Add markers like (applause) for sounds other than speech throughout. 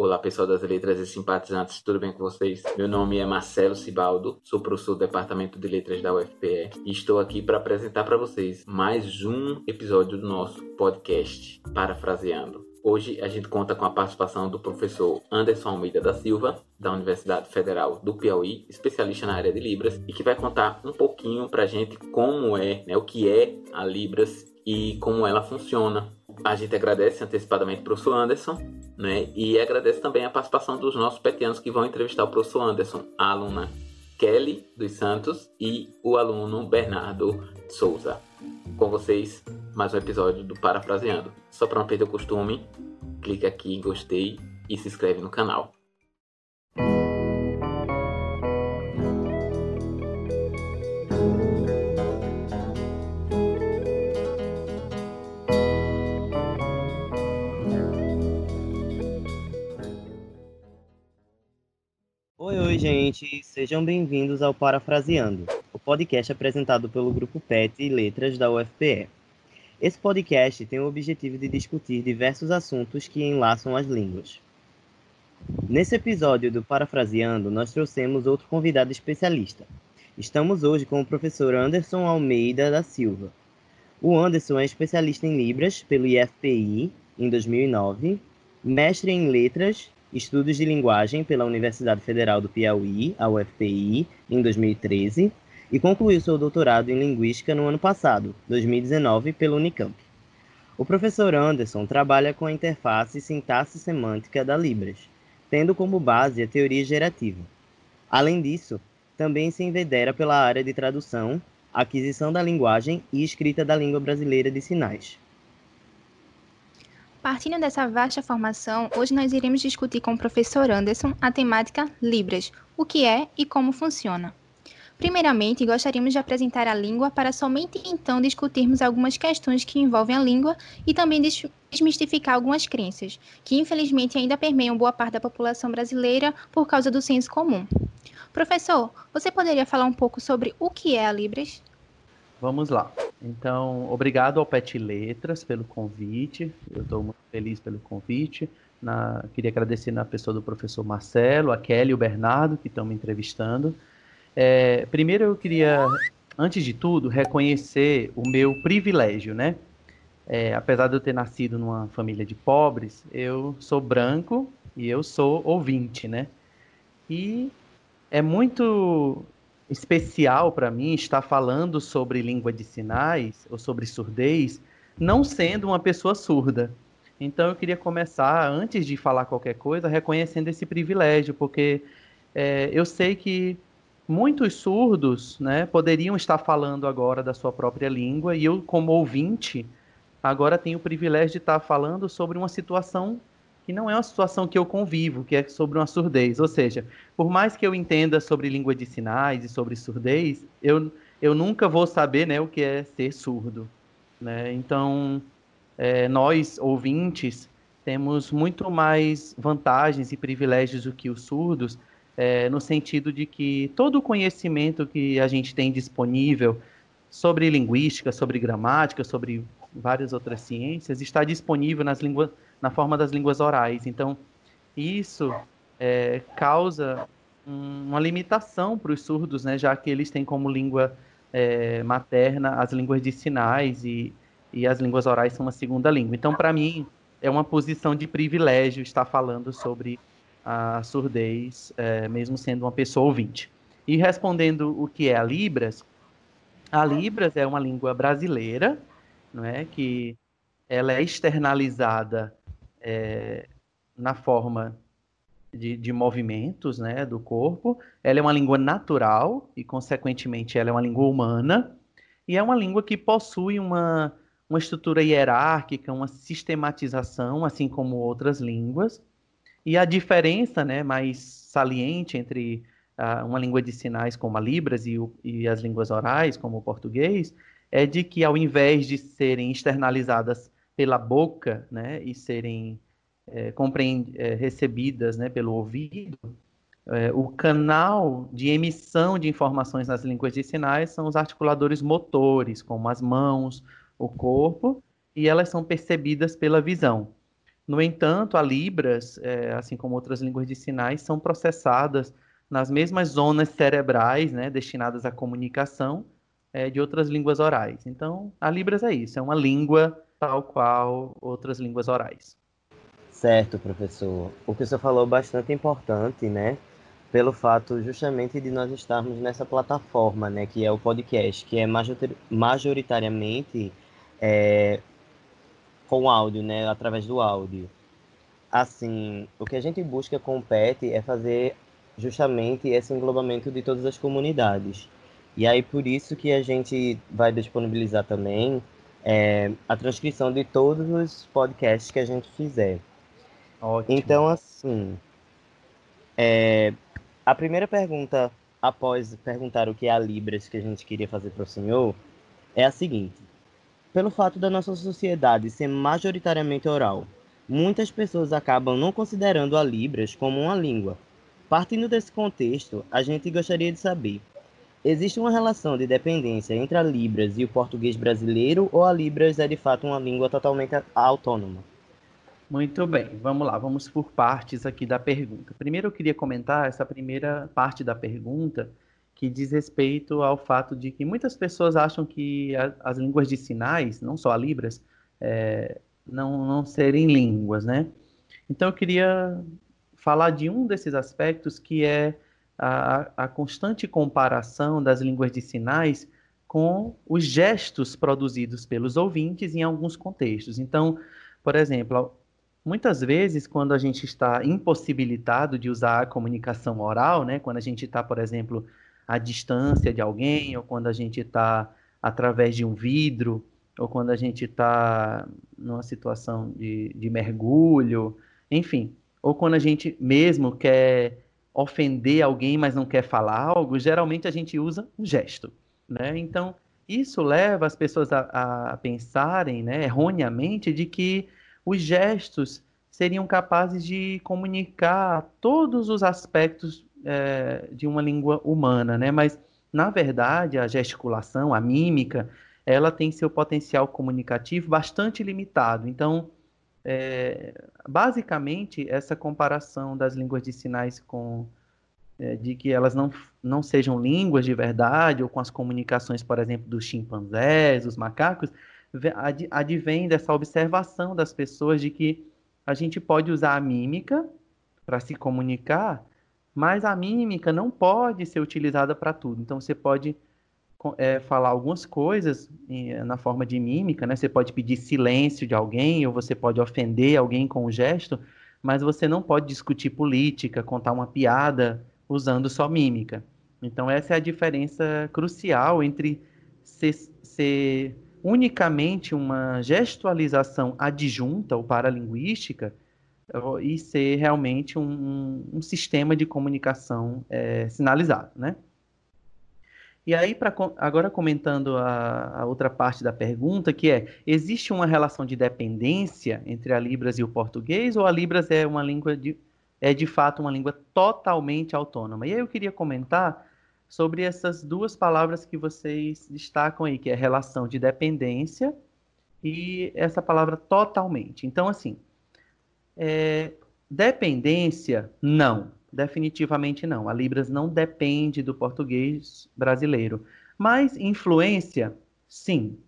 Olá, pessoal das letras e simpatizantes, tudo bem com vocês? Meu nome é Marcelo Cibaldo, sou professor do Departamento de Letras da UFPE e estou aqui para apresentar para vocês mais um episódio do nosso podcast Parafraseando. Hoje a gente conta com a participação do professor Anderson Almeida da Silva, da Universidade Federal do Piauí, especialista na área de Libras, e que vai contar um pouquinho para a gente como é, né, o que é a Libras e como ela funciona a gente agradece antecipadamente o professor Anderson, né? E agradece também a participação dos nossos petianos que vão entrevistar o professor Anderson, a aluna Kelly dos Santos e o aluno Bernardo Souza. Com vocês, mais um episódio do Parafraseando. Só para não perder o costume, clica aqui em gostei e se inscreve no canal. Oi, gente, sejam bem-vindos ao Parafraseando, o podcast apresentado pelo grupo PET e Letras da UFPE. Esse podcast tem o objetivo de discutir diversos assuntos que enlaçam as línguas. Nesse episódio do Parafraseando, nós trouxemos outro convidado especialista. Estamos hoje com o professor Anderson Almeida da Silva. O Anderson é especialista em Libras pelo IFPI em 2009, mestre em Letras Estudos de Linguagem pela Universidade Federal do Piauí, a UFPI, em 2013, e concluiu seu doutorado em Linguística no ano passado, 2019, pelo Unicamp. O professor Anderson trabalha com a interface sintaxe semântica da Libras, tendo como base a teoria gerativa. Além disso, também se envedera pela área de tradução, aquisição da linguagem e escrita da língua brasileira de sinais. Partindo dessa vasta formação, hoje nós iremos discutir com o professor Anderson a temática Libras, o que é e como funciona. Primeiramente, gostaríamos de apresentar a língua para somente então discutirmos algumas questões que envolvem a língua e também desmistificar algumas crenças, que infelizmente ainda permeiam boa parte da população brasileira por causa do senso comum. Professor, você poderia falar um pouco sobre o que é a Libras? Vamos lá. Então, obrigado ao Pet Letras pelo convite. Eu estou muito feliz pelo convite. Na, queria agradecer na pessoa do professor Marcelo, a Kelly e o Bernardo, que estão me entrevistando. É, primeiro, eu queria, antes de tudo, reconhecer o meu privilégio, né? É, apesar de eu ter nascido numa família de pobres, eu sou branco e eu sou ouvinte, né? E é muito especial para mim estar falando sobre língua de sinais ou sobre surdez, não sendo uma pessoa surda. Então eu queria começar, antes de falar qualquer coisa, reconhecendo esse privilégio, porque é, eu sei que muitos surdos né, poderiam estar falando agora da sua própria língua, e eu, como ouvinte, agora tenho o privilégio de estar falando sobre uma situação que não é uma situação que eu convivo, que é sobre uma surdez. Ou seja, por mais que eu entenda sobre língua de sinais e sobre surdez, eu, eu nunca vou saber né, o que é ser surdo. Né? Então, é, nós, ouvintes, temos muito mais vantagens e privilégios do que os surdos, é, no sentido de que todo o conhecimento que a gente tem disponível sobre linguística, sobre gramática, sobre várias outras ciências, está disponível nas línguas na forma das línguas orais. Então, isso é, causa uma limitação para os surdos, né, já que eles têm como língua é, materna as línguas de sinais e, e as línguas orais são uma segunda língua. Então, para mim, é uma posição de privilégio estar falando sobre a surdez, é, mesmo sendo uma pessoa ouvinte. E respondendo o que é a Libras, a Libras é uma língua brasileira, não é, que ela é externalizada é, na forma de, de, movimentos né, do corpo. Ela é uma língua natural e, consequentemente, ela é uma língua humana. E é uma língua que possui uma, uma estrutura hierárquica, uma sistematização, assim como outras línguas. E a diferença né, mais saliente entre uh, uma língua de sinais como a Libras e, o, e as línguas orais, como o português, é de que, ao invés de serem externalizadas pela boca, né, e serem é, é, recebidas né, pelo ouvido, é, o canal de emissão de informações nas línguas de sinais são os articuladores motores, como as mãos, o corpo, e elas são percebidas pela visão. No entanto, a Libras, é, assim como outras línguas de sinais, são processadas nas mesmas zonas cerebrais, né, destinadas à comunicação é, de outras línguas orais. Então, a Libras é isso, é uma língua tal qual outras línguas orais. Certo, professor. O que você falou é bastante importante, né? Pelo fato justamente de nós estarmos nessa plataforma, né, que é o podcast, que é majoritariamente é, com áudio, né, através do áudio. Assim, o que a gente busca com o PET é fazer justamente esse englobamento de todas as comunidades. E aí por isso que a gente vai disponibilizar também é, a transcrição de todos os podcasts que a gente fizer. Ótimo. Então, assim, é, a primeira pergunta, após perguntar o que é a Libras que a gente queria fazer para o senhor, é a seguinte: pelo fato da nossa sociedade ser majoritariamente oral, muitas pessoas acabam não considerando a Libras como uma língua. Partindo desse contexto, a gente gostaria de saber Existe uma relação de dependência entre a Libras e o português brasileiro ou a Libras é de fato uma língua totalmente autônoma? Muito bem, vamos lá, vamos por partes aqui da pergunta. Primeiro eu queria comentar essa primeira parte da pergunta que diz respeito ao fato de que muitas pessoas acham que a, as línguas de sinais, não só a Libras, é, não, não serem línguas, né? Então eu queria falar de um desses aspectos que é a, a constante comparação das línguas de sinais com os gestos produzidos pelos ouvintes em alguns contextos. Então, por exemplo, muitas vezes quando a gente está impossibilitado de usar a comunicação oral, né, quando a gente está, por exemplo, à distância de alguém, ou quando a gente está através de um vidro, ou quando a gente está numa situação de, de mergulho, enfim, ou quando a gente mesmo quer ofender alguém, mas não quer falar algo, geralmente a gente usa um gesto, né? Então, isso leva as pessoas a, a pensarem, né, erroneamente, de que os gestos seriam capazes de comunicar todos os aspectos é, de uma língua humana, né? Mas, na verdade, a gesticulação, a mímica, ela tem seu potencial comunicativo bastante limitado. Então, é, basicamente, essa comparação das línguas de sinais com é, de que elas não, não sejam línguas de verdade, ou com as comunicações, por exemplo, dos chimpanzés, dos macacos, advém dessa observação das pessoas de que a gente pode usar a mímica para se comunicar, mas a mímica não pode ser utilizada para tudo. Então, você pode é, falar algumas coisas na forma de mímica, né? Você pode pedir silêncio de alguém, ou você pode ofender alguém com um gesto, mas você não pode discutir política, contar uma piada usando só mímica. Então, essa é a diferença crucial entre ser, ser unicamente uma gestualização adjunta ou paralinguística e ser realmente um, um sistema de comunicação é, sinalizado, né? E aí, pra, agora comentando a, a, outra parte da pergunta, que é, existe uma relação de dependência entre a Libras e o português, ou a Libras é uma língua de, é de fato uma língua totalmente autônoma? E aí eu queria comentar sobre essas duas palavras que vocês destacam aí, que é relação de dependência e essa palavra totalmente. Então, assim, é, dependência, não. Definitivamente não. A Libras não depende do português brasileiro. Mas influência, sim.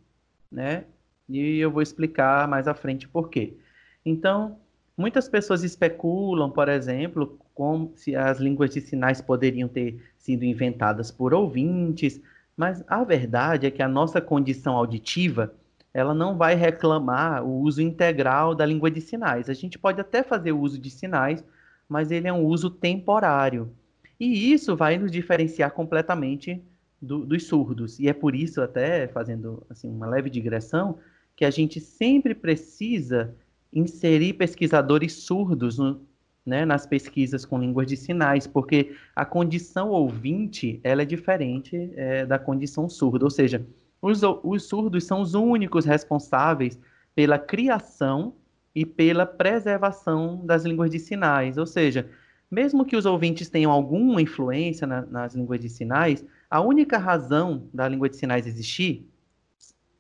Né? E eu vou explicar mais à frente por quê. Então, muitas pessoas especulam, por exemplo, como se as línguas de sinais poderiam ter sido inventadas por ouvintes, mas a verdade é que a nossa condição auditiva ela não vai reclamar o uso integral da língua de sinais. A gente pode até fazer uso de sinais, mas ele é um uso temporário. E isso vai nos diferenciar completamente do, dos surdos. E é por isso, até fazendo assim, uma leve digressão, que a gente sempre precisa inserir pesquisadores surdos no, né, nas pesquisas com línguas de sinais, porque a condição ouvinte ela é diferente é, da condição surda. Ou seja, os, os surdos são os únicos responsáveis pela criação e pela preservação das línguas de sinais. Ou seja, mesmo que os ouvintes tenham alguma influência na, nas línguas de sinais, a única razão da língua de sinais existir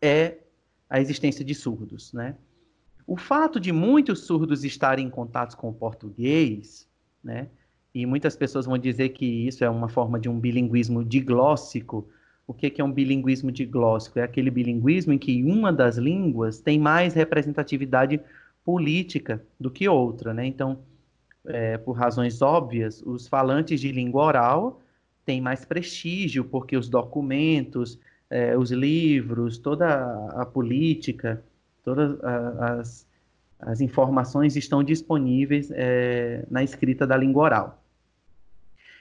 é a existência de surdos, né? o fato de muitos surdos estarem em contato com o português, né? E muitas pessoas vão dizer que isso é uma forma de um bilinguismo diglóssico. O que é um bilinguismo diglóssico? É aquele bilinguismo em que uma das línguas tem mais representatividade política do que outra, né? Então, é, por razões óbvias, os falantes de língua oral têm mais prestígio, porque os documentos, é, os livros, toda a, política, todas as, as informações estão disponíveis é, na escrita da língua oral.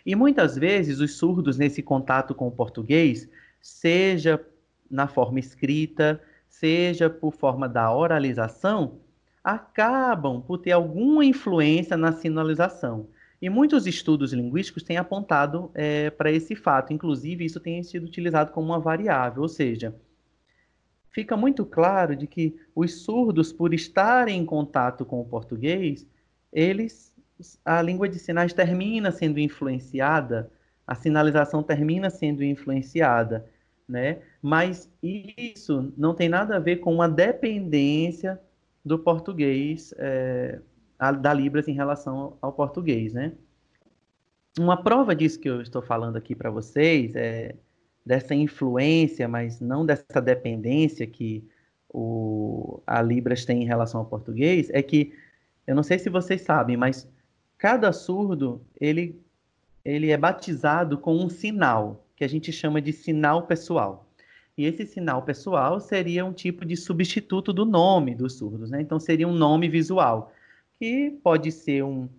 E muitas vezes os surdos, nesse contato com o português, seja na forma escrita, seja por forma da oralização, acabam por ter alguma influência na sinalização. E muitos estudos linguísticos têm apontado é, para esse fato, inclusive isso tem sido utilizado como uma variável, ou seja, fica muito claro de que os surdos, por estarem em contato com o português, eles, a língua de sinais termina sendo influenciada, a sinalização termina sendo influenciada, né? Mas isso não tem nada a ver com uma dependência do português, é, da Libras em relação ao português, né? Uma prova disso que eu estou falando aqui para vocês, é, dessa influência, mas não dessa dependência que o, a Libras tem em relação ao português, é que, eu não sei se vocês sabem, mas cada surdo, ele, ele é batizado com um sinal, que a gente chama de sinal pessoal. E esse sinal pessoal seria um tipo de substituto do nome dos surdos, né? Então seria um nome visual, que pode ser um,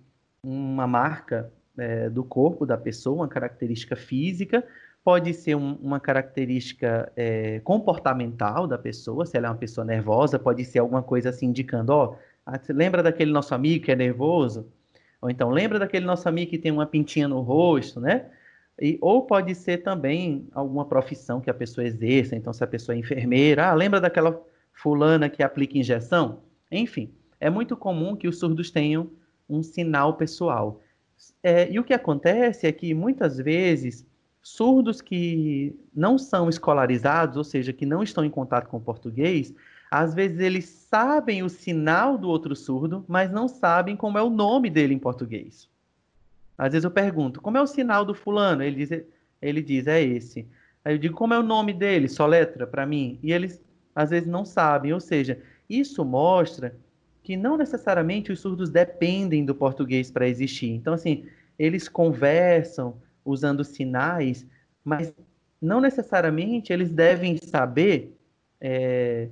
uma marca é, do corpo da pessoa, uma característica física, pode ser um, uma característica é, comportamental da pessoa, se ela é uma pessoa nervosa, pode ser alguma coisa assim indicando, ó, oh, lembra daquele nosso amigo que é nervoso? Ou então, lembra daquele nosso amigo que tem uma pintinha no rosto, né? E, ou pode ser também alguma profissão que a pessoa exerça. Então, se a pessoa é enfermeira, ah, lembra daquela fulana que aplica injeção? Enfim, é muito comum que os surdos tenham um sinal pessoal. É, e o que acontece é que muitas vezes surdos que não são escolarizados, ou seja, que não estão em contato com o português, às vezes eles sabem o sinal do outro surdo, mas não sabem como é o nome dele em português. Às vezes eu pergunto, como é o sinal do fulano? Ele diz, ele diz é esse. Aí eu digo, como é o nome dele? Só letra para mim. E eles às vezes não sabem. Ou seja, isso mostra que não necessariamente os surdos dependem do português para existir. Então, assim, eles conversam usando sinais, mas não necessariamente eles devem saber é,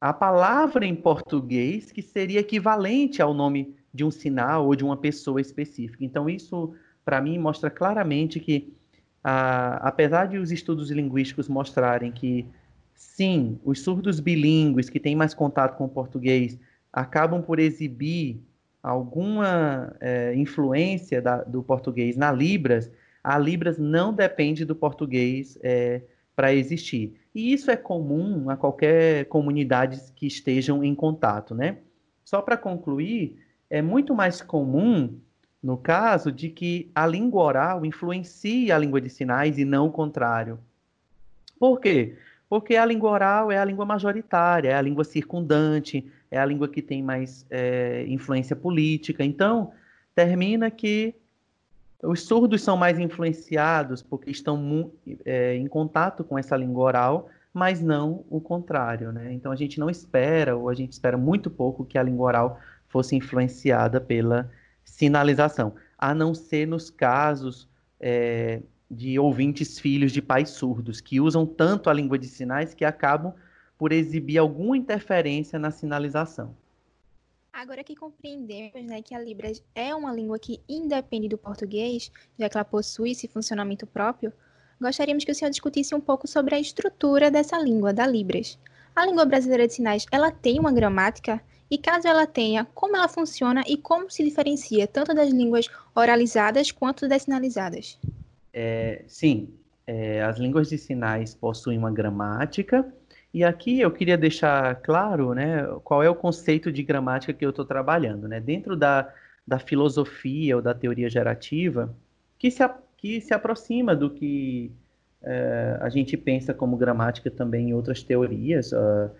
a palavra em português que seria equivalente ao nome de um sinal ou de uma pessoa específica. Então, isso, para mim, mostra claramente que, apesar de os estudos linguísticos mostrarem que, sim, os surdos bilíngues que têm mais contato com o português acabam por exibir alguma é, influência da, do português na Libras, a Libras não depende do português é, para existir. E isso é comum a qualquer comunidade que estejam em contato, né? Só para concluir, é muito mais comum no caso de que a língua oral influencie a língua de sinais e não o contrário. Por quê? Porque a língua oral é a língua majoritária, é a língua circundante, é a língua que tem mais é, influência política. Então, termina que os surdos são mais influenciados porque estão é, em contato com essa língua oral, mas não o contrário. Né? Então, a gente não espera, ou a gente espera muito pouco, que a língua oral fosse influenciada pela sinalização, a não ser nos casos é, de ouvintes filhos de pais surdos, que usam tanto a língua de sinais que acabam por exibir alguma interferência na sinalização. Agora que compreendemos né, que a Libras é uma língua que independe do português, já que ela possui esse funcionamento próprio, gostaríamos que o senhor discutisse um pouco sobre a estrutura dessa língua, da Libras. A língua brasileira de sinais, ela tem uma gramática e caso ela tenha, como ela funciona e como se diferencia tanto das línguas oralizadas quanto das sinalizadas? É, sim, é, as línguas de sinais possuem uma gramática, e aqui eu queria deixar claro né, qual é o conceito de gramática que eu estou trabalhando. Né? Dentro da, da filosofia ou da teoria gerativa, que se, que se aproxima do que é, a gente pensa como gramática também em outras teorias. Uh,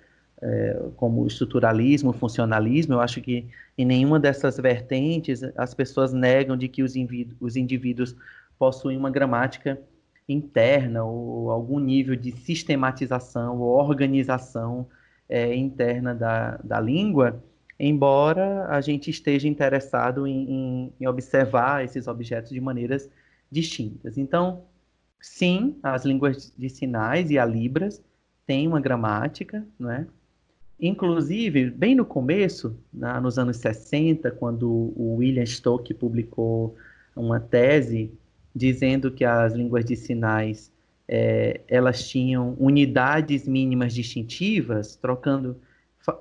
é, como estruturalismo, funcionalismo, eu acho que em nenhuma dessas vertentes as pessoas negam de que os, os indivíduos possuem uma gramática interna ou algum nível de sistematização ou organização é, interna da, da língua, embora a gente esteja interessado em, em, em observar esses objetos de maneiras distintas. Então, sim, as línguas de sinais e a Libras têm uma gramática, não é? Inclusive, bem no começo, na, nos anos 60, quando o William Stoke publicou uma tese dizendo que as línguas de sinais é, elas tinham unidades mínimas distintivas, trocando,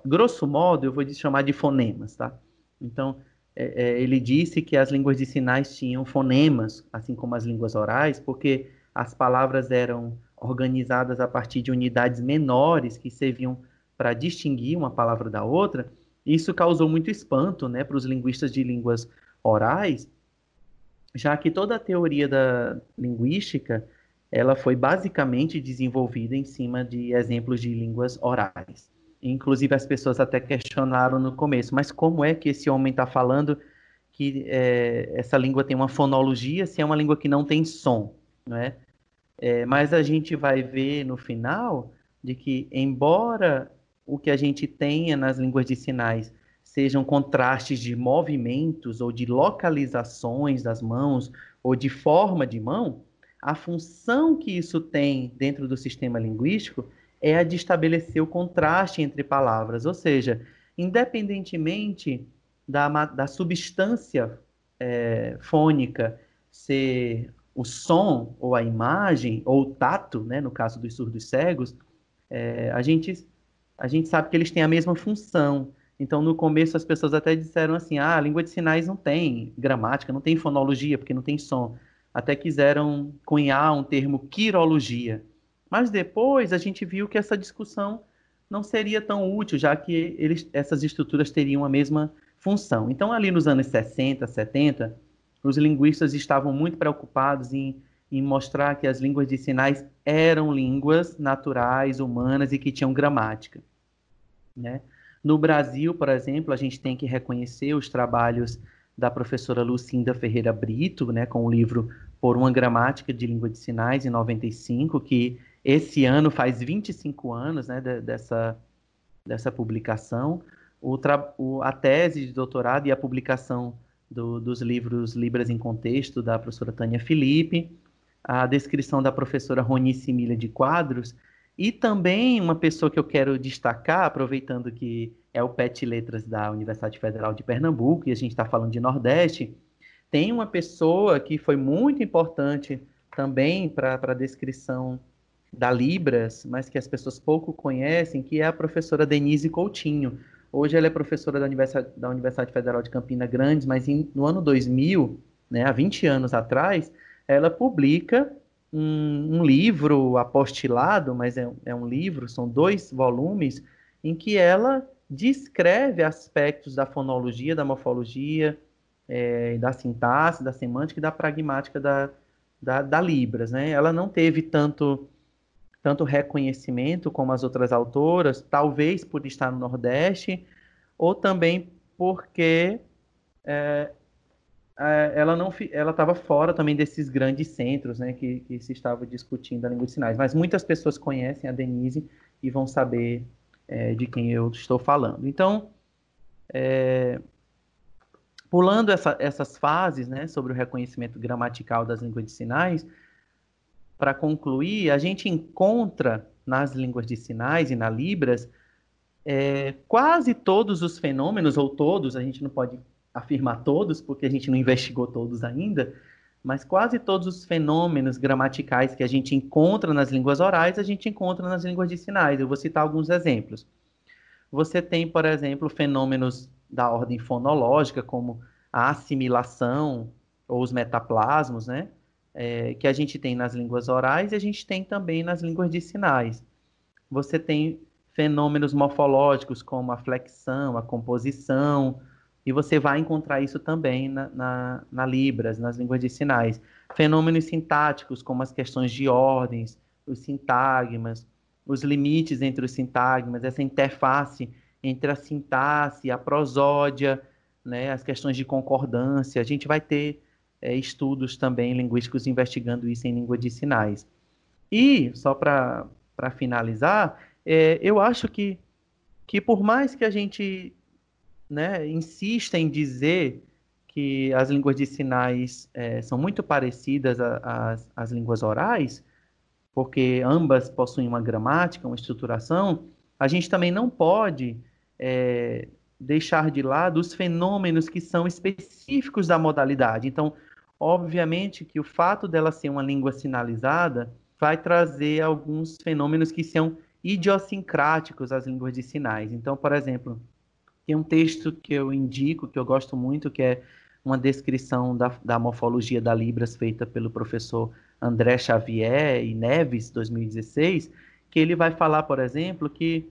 grosso modo, eu vou chamar de fonemas, tá? Então, é, é, ele disse que as línguas de sinais tinham fonemas, assim como as línguas orais, porque as palavras eram organizadas a partir de unidades menores que serviam para distinguir uma palavra da outra. Isso causou muito espanto né, para os linguistas de línguas orais, já que toda a teoria da linguística ela foi basicamente desenvolvida em cima de exemplos de línguas orais. Inclusive as pessoas até questionaram no começo, mas como é que esse homem está falando que é, essa língua tem uma fonologia se é uma língua que não tem som, não é? é? Mas a gente vai ver no final de que, embora o que a gente tenha nas línguas de sinais sejam contrastes de movimentos ou de localizações das mãos ou de forma de mão, a função que isso tem dentro do sistema linguístico é a de estabelecer o contraste entre palavras, ou seja, independentemente da, da substância é, fônica ser o som ou a imagem ou o tato, né, no caso dos surdos cegos, é, a, gente, a gente sabe que eles têm a mesma função. Então, no começo, as pessoas até disseram assim: ah, a língua de sinais não tem gramática, não tem fonologia, porque não tem som. Até quiseram cunhar um termo quirologia. Mas depois a gente viu que essa discussão não seria tão útil, já que eles, essas estruturas teriam a mesma função. Então, ali nos anos 60, 70, os linguistas estavam muito preocupados em, em mostrar que as línguas de sinais eram línguas naturais, humanas e que tinham gramática. Né? No Brasil, por exemplo, a gente tem que reconhecer os trabalhos da professora Lucinda Ferreira Brito, né, com o livro Por uma Gramática de Língua de Sinais, em 95, que esse ano faz 25 anos né, de, dessa, dessa publicação. O, o, a tese de doutorado e a publicação do, dos livros Libras em Contexto, da professora Tânia Felipe, a descrição da professora Ronice Milha de Quadros, e também uma pessoa que eu quero destacar, aproveitando que é o PET Letras da Universidade Federal de Pernambuco, e a gente está falando de Nordeste, tem uma pessoa que foi muito importante também para a descrição da Libras, mas que as pessoas pouco conhecem, que é a professora Denise Coutinho. Hoje ela é professora da Universidade, da Universidade Federal de Campina Grande, mas em, no ano 2000, né, há 20 anos atrás, ela publica um, um livro apostilado, mas é, é um livro, são dois volumes, em que ela descreve aspectos da fonologia, da morfologia, é, da sintaxe, da semântica e da pragmática da, da, da, Libras. Né? Ela não teve tanto, tanto reconhecimento como as outras autoras, talvez por estar no Nordeste, ou também porque é, ela não ela estava fora também desses grandes centros né, que, que se estava discutindo a língua de sinais. Mas muitas pessoas conhecem a Denise e vão saber é, de quem eu estou falando. Então, é, pulando essa, essas fases né, sobre o reconhecimento gramatical das línguas de sinais, para concluir, a gente encontra nas línguas de sinais e na Libras é, quase todos os fenômenos, ou todos, a gente não pode afirmar todos, porque a gente não investigou todos ainda, mas quase todos os fenômenos gramaticais que a gente encontra nas línguas orais, a gente encontra nas línguas de sinais. Eu vou citar alguns exemplos. Você tem, por exemplo, fenômenos da ordem fonológica, como a assimilação ou os metaplasmos, né? É, que a gente tem nas línguas orais e a gente tem também nas línguas de sinais. Você tem fenômenos morfológicos como a flexão, a composição, e você vai encontrar isso também na, na, na, Libras, nas línguas de sinais. Fenômenos sintáticos, como as questões de ordens, os sintagmas. os limites entre os sintagmas, essa interface entre a sintaxe, a prosódia, né, as questões de concordância. A gente vai ter é, estudos também linguísticos investigando isso em língua de sinais. E, só para finalizar, é, eu acho que, que por mais que a gente né, insista em dizer que as línguas de sinais é, são muito parecidas às línguas orais, porque ambas possuem uma gramática, uma estruturação, a gente também não pode é, deixar de lado os fenômenos que são específicos da modalidade. Então, obviamente que o fato dela ser uma língua sinalizada vai trazer alguns fenômenos que são idiosincráticos às línguas de sinais. Então, por exemplo, tem um texto que eu indico, que eu gosto muito, que é uma descrição da, da morfologia da Libras feita pelo professor André Xavier e Neves, 2016, que ele vai falar, por exemplo, que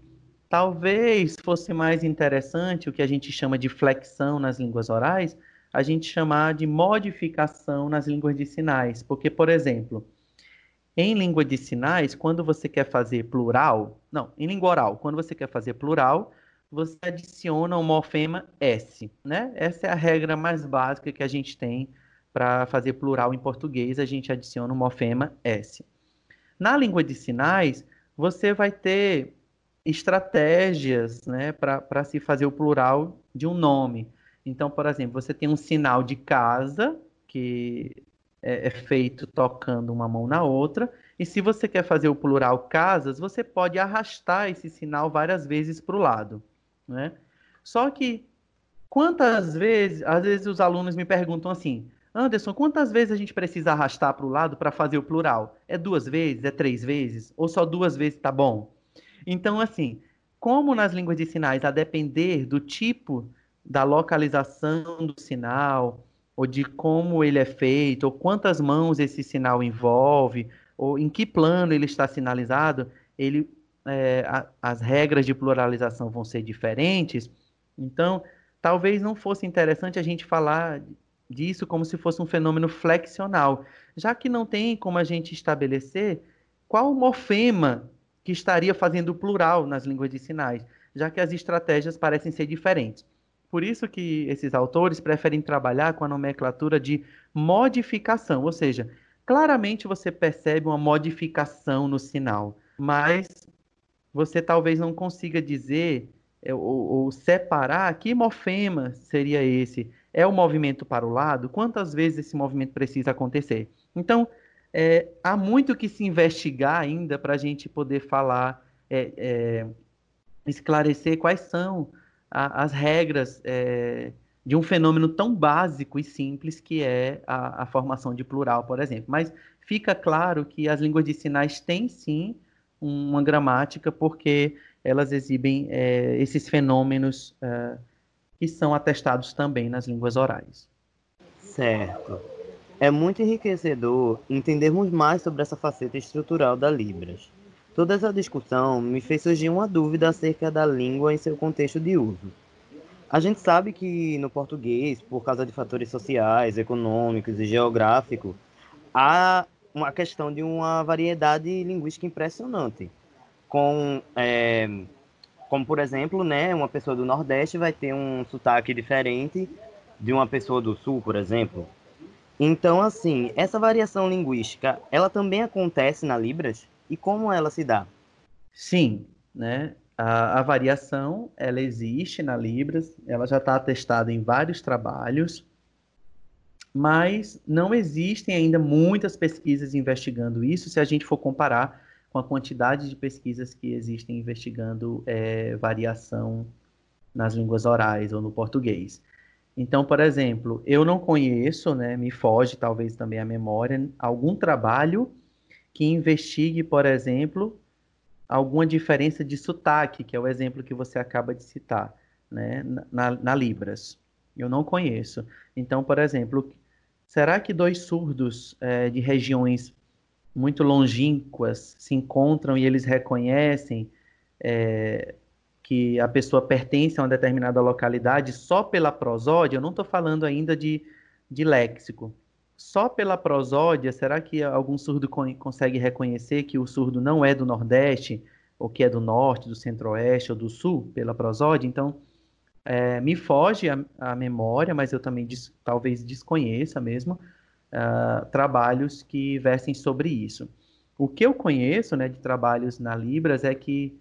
talvez fosse mais interessante o que a gente chama de flexão nas línguas orais, a gente chamar de modificação nas línguas de sinais. Porque, por exemplo, em língua de sinais, quando você quer fazer plural, não, em língua oral, quando você quer fazer plural, você adiciona o morfema S, né? Essa é a regra mais básica que a gente tem para fazer plural em português, a gente adiciona o morfema S. Na língua de sinais, você vai ter estratégias né, para se fazer o plural de um nome. Então, por exemplo, você tem um sinal de casa, que é, é feito tocando uma mão na outra, e se você quer fazer o plural casas, você pode arrastar esse sinal várias vezes para o lado. Né? Só que quantas vezes, às vezes os alunos me perguntam assim, Anderson, quantas vezes a gente precisa arrastar para o lado para fazer o plural? É duas vezes? É três vezes? Ou só duas vezes tá bom? Então, assim, como nas línguas de sinais, a depender do tipo da localização do sinal, ou de como ele é feito, ou quantas mãos esse sinal envolve, ou em que plano ele está sinalizado, ele é, a, as regras de pluralização vão ser diferentes. Então, talvez não fosse interessante a gente falar disso como se fosse um fenômeno flexional, já que não tem como a gente estabelecer qual morfema que estaria fazendo plural nas línguas de sinais, já que as estratégias parecem ser diferentes. Por isso que esses autores preferem trabalhar com a nomenclatura de modificação, ou seja, claramente você percebe uma modificação no sinal, mas você talvez não consiga dizer é, ou, ou, separar que morfema seria esse. É o movimento para o lado? Quantas vezes esse movimento precisa acontecer? Então, é, há muito que se investigar ainda para a gente poder falar, é, é, esclarecer quais são a, as regras é, de um fenômeno tão básico e simples que é a, a formação de plural, por exemplo. Mas fica claro que as línguas de sinais têm sim uma gramática, porque elas exibem é, esses fenômenos é, que são atestados também nas línguas orais. Certo. É muito enriquecedor entendermos mais sobre essa faceta estrutural da Libras. Toda essa discussão me fez surgir uma dúvida acerca da língua em seu contexto de uso. A gente sabe que no português, por causa de fatores sociais, econômicos e geográficos, há uma questão de uma variedade linguística impressionante. Com, é, como, por exemplo, né, uma pessoa do Nordeste vai ter um sotaque diferente de uma pessoa do Sul, por exemplo. Então, assim, essa variação linguística, ela também acontece na Libras? E como ela se dá? Sim, né? A, a variação, ela existe na Libras, ela já está atestada em vários trabalhos, mas não existem ainda muitas pesquisas investigando isso se a gente for comparar com a quantidade de pesquisas que existem investigando é, variação nas línguas orais ou no português. Então, por exemplo, eu não conheço, né, me foge talvez também a memória, algum trabalho que investigue, por exemplo, alguma diferença de sotaque, que é o exemplo que você acaba de citar, né, na, na Libras. Eu não conheço. Então, por exemplo, Será que dois surdos é, de regiões muito longínquas se encontram e eles reconhecem é, que a pessoa pertence a uma determinada localidade só pela prosódia? Eu não estou falando ainda de, de léxico. Só pela prosódia, será que algum surdo consegue reconhecer que o surdo não é do Nordeste, ou que é do norte, do centro-oeste ou do sul, pela prosódia. Então, é, me foge a, a, memória, mas eu também des, talvez desconheça mesmo uh, trabalhos que versem sobre isso. O que eu conheço né, de trabalhos na Libras é que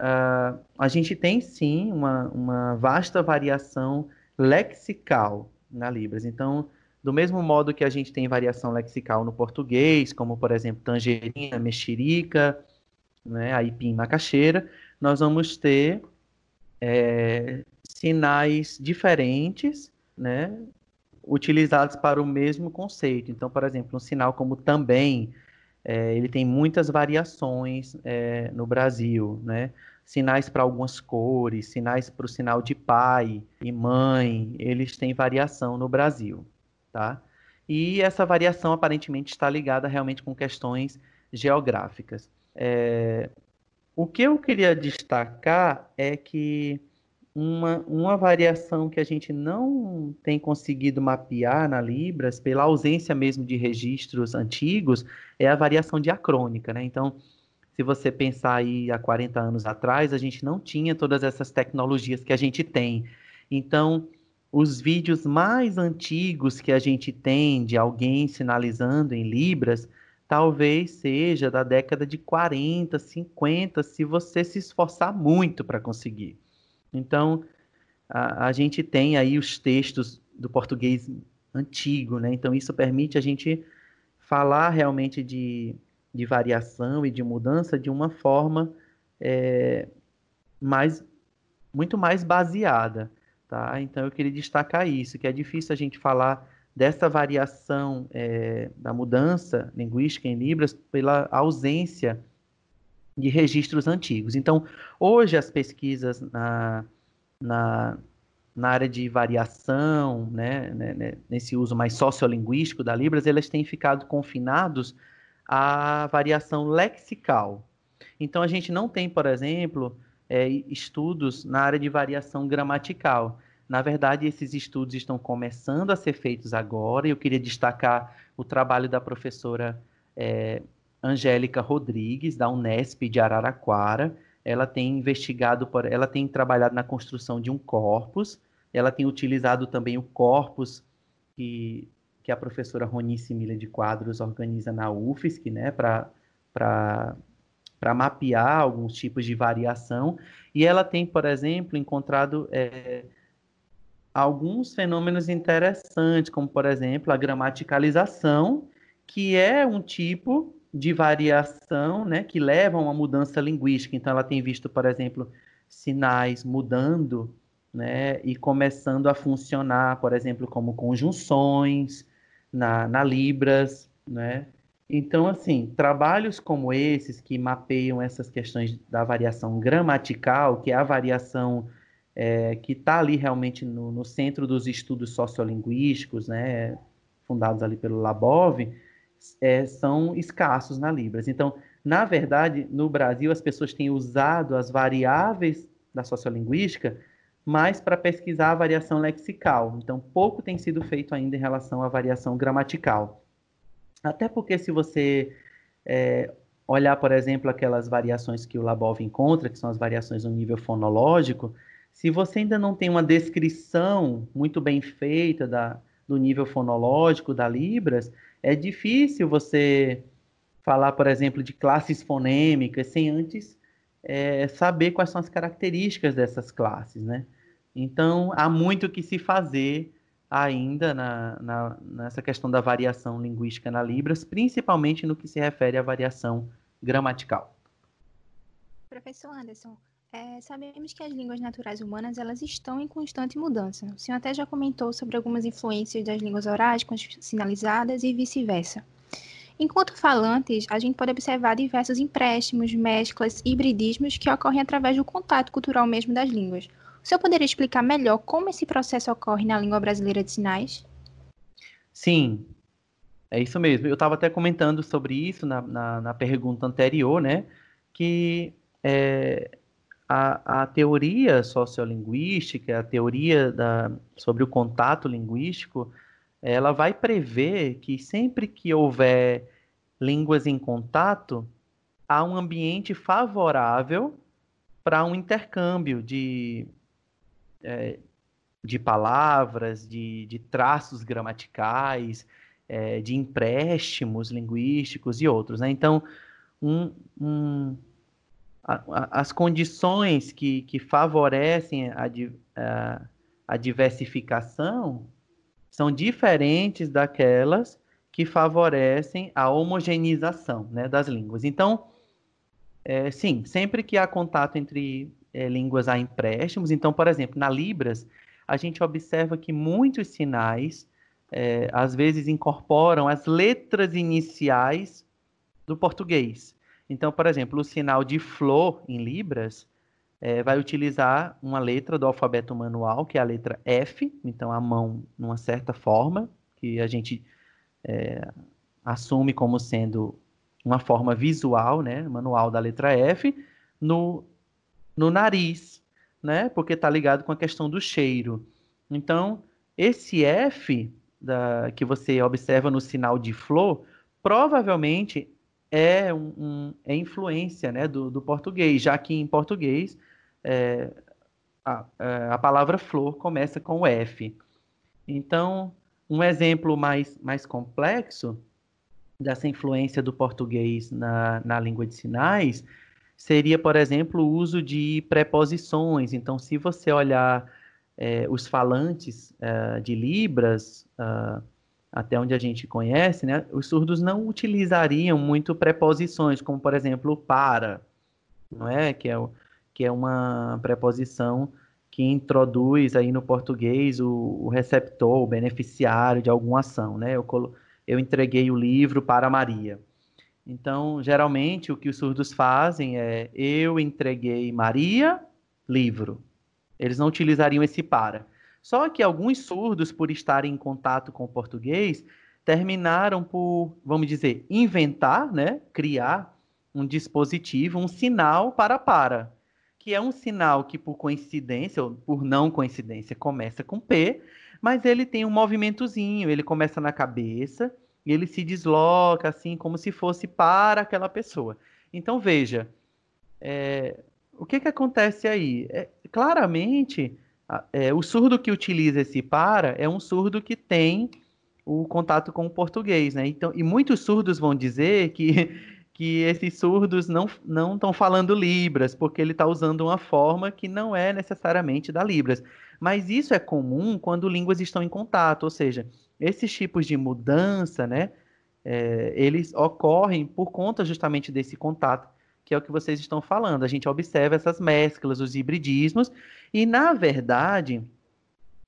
uh, a gente tem sim uma, uma vasta variação lexical na Libras. Então, do mesmo modo que a gente tem variação lexical no português, como por exemplo tangerina, mexerica, né, aipim, macaxeira, nós vamos ter é, sinais diferentes, né, utilizados para o mesmo conceito. Então, por exemplo, um sinal como também, é, ele tem muitas variações é, no Brasil, né? Sinais para algumas cores, sinais para o sinal de pai e mãe, eles têm variação no Brasil, tá? E essa variação aparentemente está ligada realmente com questões geográficas. É, o que eu queria destacar é que uma, uma variação que a gente não tem conseguido mapear na Libras, pela ausência mesmo de registros antigos, é a variação diacrônica, né? Então, se você pensar aí há 40 anos atrás, a gente não tinha todas essas tecnologias que a gente tem. Então, os vídeos mais antigos que a gente tem de alguém sinalizando em Libras talvez seja da década de 40, 50, se você se esforçar muito para conseguir. Então, a, a, gente tem aí os textos do português antigo, né? Então, isso permite a gente falar realmente de, de variação e de mudança de uma forma é, mais, muito mais baseada, tá? Então, eu queria destacar isso, que é difícil a gente falar dessa variação é, da mudança linguística em Libras pela ausência de registros antigos. Então, hoje as pesquisas na, na, na área de variação, né, né, né nesse uso mais sociolinguístico da Libras, elas têm ficado confinados à variação lexical. Então, a gente não tem, por exemplo, é, estudos na área de variação gramatical. Na verdade, esses estudos estão começando a ser feitos agora, eu queria destacar o trabalho da professora é, Angélica Rodrigues, da Unesp de Araraquara. Ela tem investigado, por, ela tem trabalhado na construção de um corpus, ela tem utilizado também o corpus que, que a professora Ronice Milha de Quadros organiza na UFSC, né, para mapear alguns tipos de variação. E ela tem, por exemplo, encontrado é, alguns fenômenos interessantes, como, por exemplo, a gramaticalização, que é um tipo de variação né, que leva a uma mudança linguística. Então, ela tem visto, por exemplo, sinais mudando né, e começando a funcionar, por exemplo, como conjunções na, na Libras. Né? Então, assim, trabalhos como esses que mapeiam essas questões da variação gramatical, que é a variação é, que está ali realmente no, no, centro dos estudos sociolinguísticos, né, fundados ali pelo Labov, é, são escassos na Libras. Então, na verdade, no Brasil, as pessoas têm usado as variáveis da sociolinguística mais para pesquisar a variação lexical. Então, pouco tem sido feito ainda em relação à variação gramatical. Até porque, se você é, olhar, por exemplo, aquelas variações que o Labov encontra, que são as variações no nível fonológico, se você ainda não tem uma descrição muito bem feita da, do nível fonológico da Libras, é difícil você falar, por exemplo, de classes fonêmicas sem antes é, saber quais são as características dessas classes, né? Então, há muito que se fazer ainda na, na, nessa questão da variação linguística na Libras, principalmente no que se refere à variação gramatical. Professor Anderson, é, sabemos que as línguas naturais humanas elas estão em constante mudança. O senhor até já comentou sobre algumas influências das línguas orais com as sinalizadas e vice-versa. Enquanto falantes, a gente pode observar diversos empréstimos, mesclas, hibridismos que ocorrem através do contato cultural mesmo das línguas. O senhor poderia explicar melhor como esse processo ocorre na língua brasileira de sinais? Sim, é isso mesmo. Eu estava até comentando sobre isso na, na, na pergunta anterior, né? Que é, a, a teoria sociolinguística, a teoria da, sobre o contato linguístico, ela vai prever que sempre que houver línguas em contato, há um ambiente favorável para um intercâmbio de, é, de palavras, de, de traços gramaticais, é, de empréstimos linguísticos e outros. Né? Então, um, um, as condições que, que favorecem a, a, a diversificação são diferentes daquelas que favorecem a homogeneização né, das línguas. Então, é, sim, sempre que há contato entre é, línguas há empréstimos. Então, por exemplo, na Libras, a gente observa que muitos sinais é, às vezes incorporam as letras iniciais do português. Então, por exemplo, o sinal de flor em Libras é, vai utilizar uma letra do alfabeto manual, que é a letra F, então a mão numa certa forma, que a gente é, assume como sendo uma forma visual, né, manual da letra F, no, no nariz, né, porque está ligado com a questão do cheiro. Então, esse F da, que você observa no sinal de flor, provavelmente é, um, um, é influência né, do, do, português, já que em português é, a, é, a palavra flor começa com o F. Então, um exemplo mais, mais complexo dessa influência do português na, na língua de sinais seria, por exemplo, o uso de preposições. Então, se você olhar é, os falantes é, de Libras, uh, até onde a gente conhece, né, os surdos não utilizariam muito preposições, como, por exemplo, para, não é? Que é, que é uma preposição que introduz aí no português o, o receptor, o beneficiário de alguma ação, né? Eu colo eu entreguei o livro para Maria. Então, geralmente, o que os surdos fazem é: eu entreguei Maria, livro. Eles não utilizariam esse para. Só que alguns surdos, por estarem em contato com o português, terminaram por, vamos dizer, inventar, né? criar um dispositivo, um sinal para para, que é um sinal que, por coincidência, ou por não coincidência, começa com P, mas ele tem um movimentozinho, ele começa na cabeça e ele se desloca assim como se fosse para aquela pessoa. Então veja, é, o que, que acontece aí? É, claramente, é, o surdo que utiliza esse para é um surdo que tem o contato com o português, né? Então, e muitos surdos vão dizer que, (laughs) que esses surdos não estão falando libras, porque ele está usando uma forma que não é necessariamente da libras. Mas isso é comum quando línguas estão em contato, ou seja, esses tipos de mudança, né, é, eles ocorrem por conta justamente desse contato, que é o que vocês estão falando. A gente observa essas mesclas, os hibridismos, e na verdade,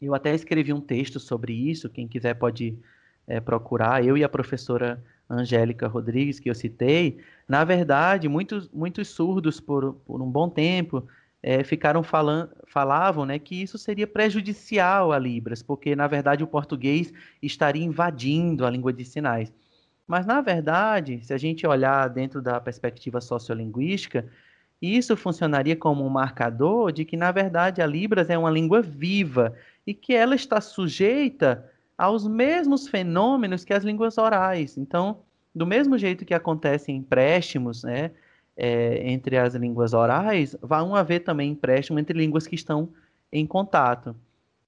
eu até escrevi um texto sobre isso, quem quiser pode é, procurar, eu e a professora Angélica Rodrigues, que eu citei, na verdade, muitos, muitos surdos por, por um bom tempo é, ficaram falando, falavam né, que isso seria prejudicial a Libras, porque na verdade o português estaria invadindo a língua de sinais. Mas na verdade, se a gente olhar dentro da perspectiva sociolinguística, isso funcionaria como um marcador de que na verdade a Libras é uma língua viva e que ela está sujeita aos mesmos fenômenos que as línguas orais. Então, do mesmo jeito que acontecem empréstimos, né, é, entre as línguas orais, vão haver também empréstimo entre línguas que estão em contato.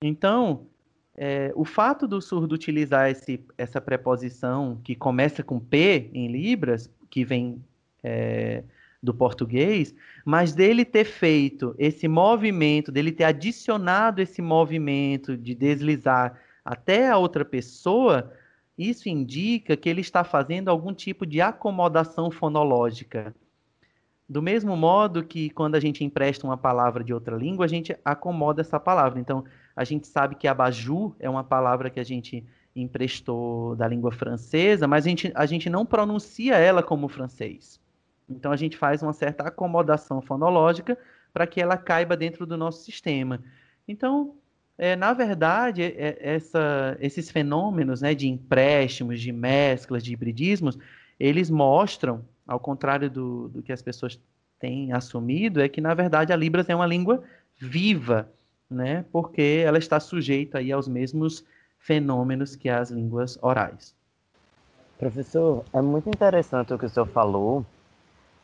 Então, é, o fato do surdo utilizar esse, essa preposição que começa com P em Libras, que vem é, do português, mas dele ter feito esse movimento, dele ter adicionado esse movimento de deslizar até a outra pessoa, isso indica que ele está fazendo algum tipo de acomodação fonológica. Do mesmo modo que quando a gente empresta uma palavra de outra língua, a gente acomoda essa palavra. Então, a gente sabe que abajur é uma palavra que a gente emprestou da língua francesa, mas a gente, a gente não pronuncia ela como francês. Então, a gente faz uma certa acomodação fonológica para que ela caiba dentro do nosso sistema. Então, é, na verdade, é, essa, esses fenômenos né, de empréstimos, de mesclas, de hibridismos, eles mostram ao contrário do, do que as pessoas têm assumido, é que, na verdade, a Libras é uma língua viva, né? porque ela está sujeita aí aos mesmos fenômenos que as línguas orais. Professor, é muito interessante o que o senhor falou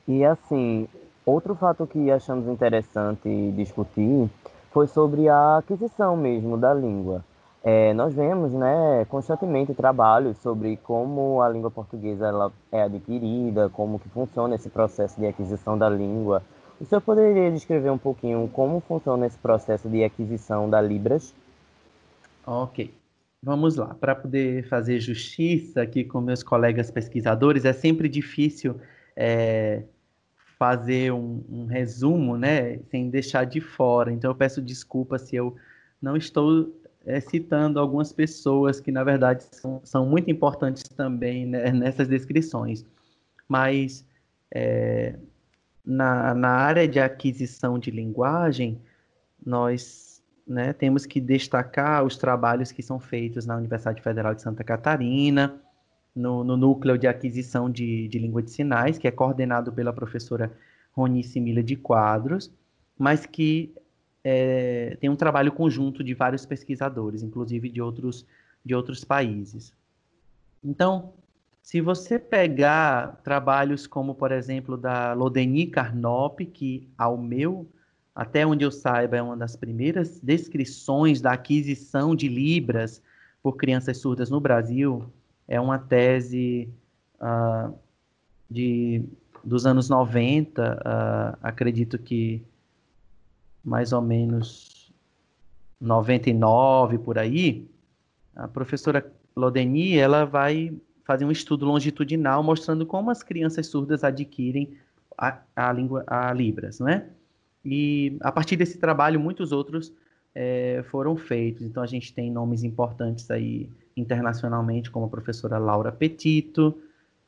E assim, outro fato que achamos interessante discutir foi sobre a aquisição mesmo da língua. É, nós vemos né, constantemente trabalhos sobre como a língua portuguesa ela é adquirida, como que funciona esse processo de aquisição da língua. O senhor poderia descrever um pouquinho como funciona esse processo de aquisição da Libras? Ok, vamos lá. Para poder fazer justiça aqui com meus colegas pesquisadores, é sempre difícil é, fazer um, um resumo, né, sem deixar de fora. Então eu peço desculpa se eu não estou é, citando algumas pessoas que, na verdade, são, são muito importantes também né, nessas descrições. Mas, é, na, na área de aquisição de linguagem, nós né, temos que destacar os trabalhos que são feitos na Universidade Federal de Santa Catarina, no, no núcleo de aquisição de, de língua de sinais, que é coordenado pela professora Ronice Mila de Quadros, mas que é, tem um trabalho conjunto de vários pesquisadores, inclusive de outros, de outros países. Então, se você pegar trabalhos como, por exemplo, da Lodeni Carnop, que, ao meu, até onde eu saiba, é uma das primeiras descrições da aquisição de libras por crianças surdas no Brasil, é uma tese uh, de, dos anos 90, uh, ah, acredito que mais ou menos 99 por aí, a professora Lodeni, ela vai fazer um estudo longitudinal mostrando como as crianças surdas adquirem a, a língua, a Libras, né? E a partir desse trabalho, muitos outros é, foram feitos. Então, a gente tem nomes importantes aí internacionalmente, como a professora Laura Petito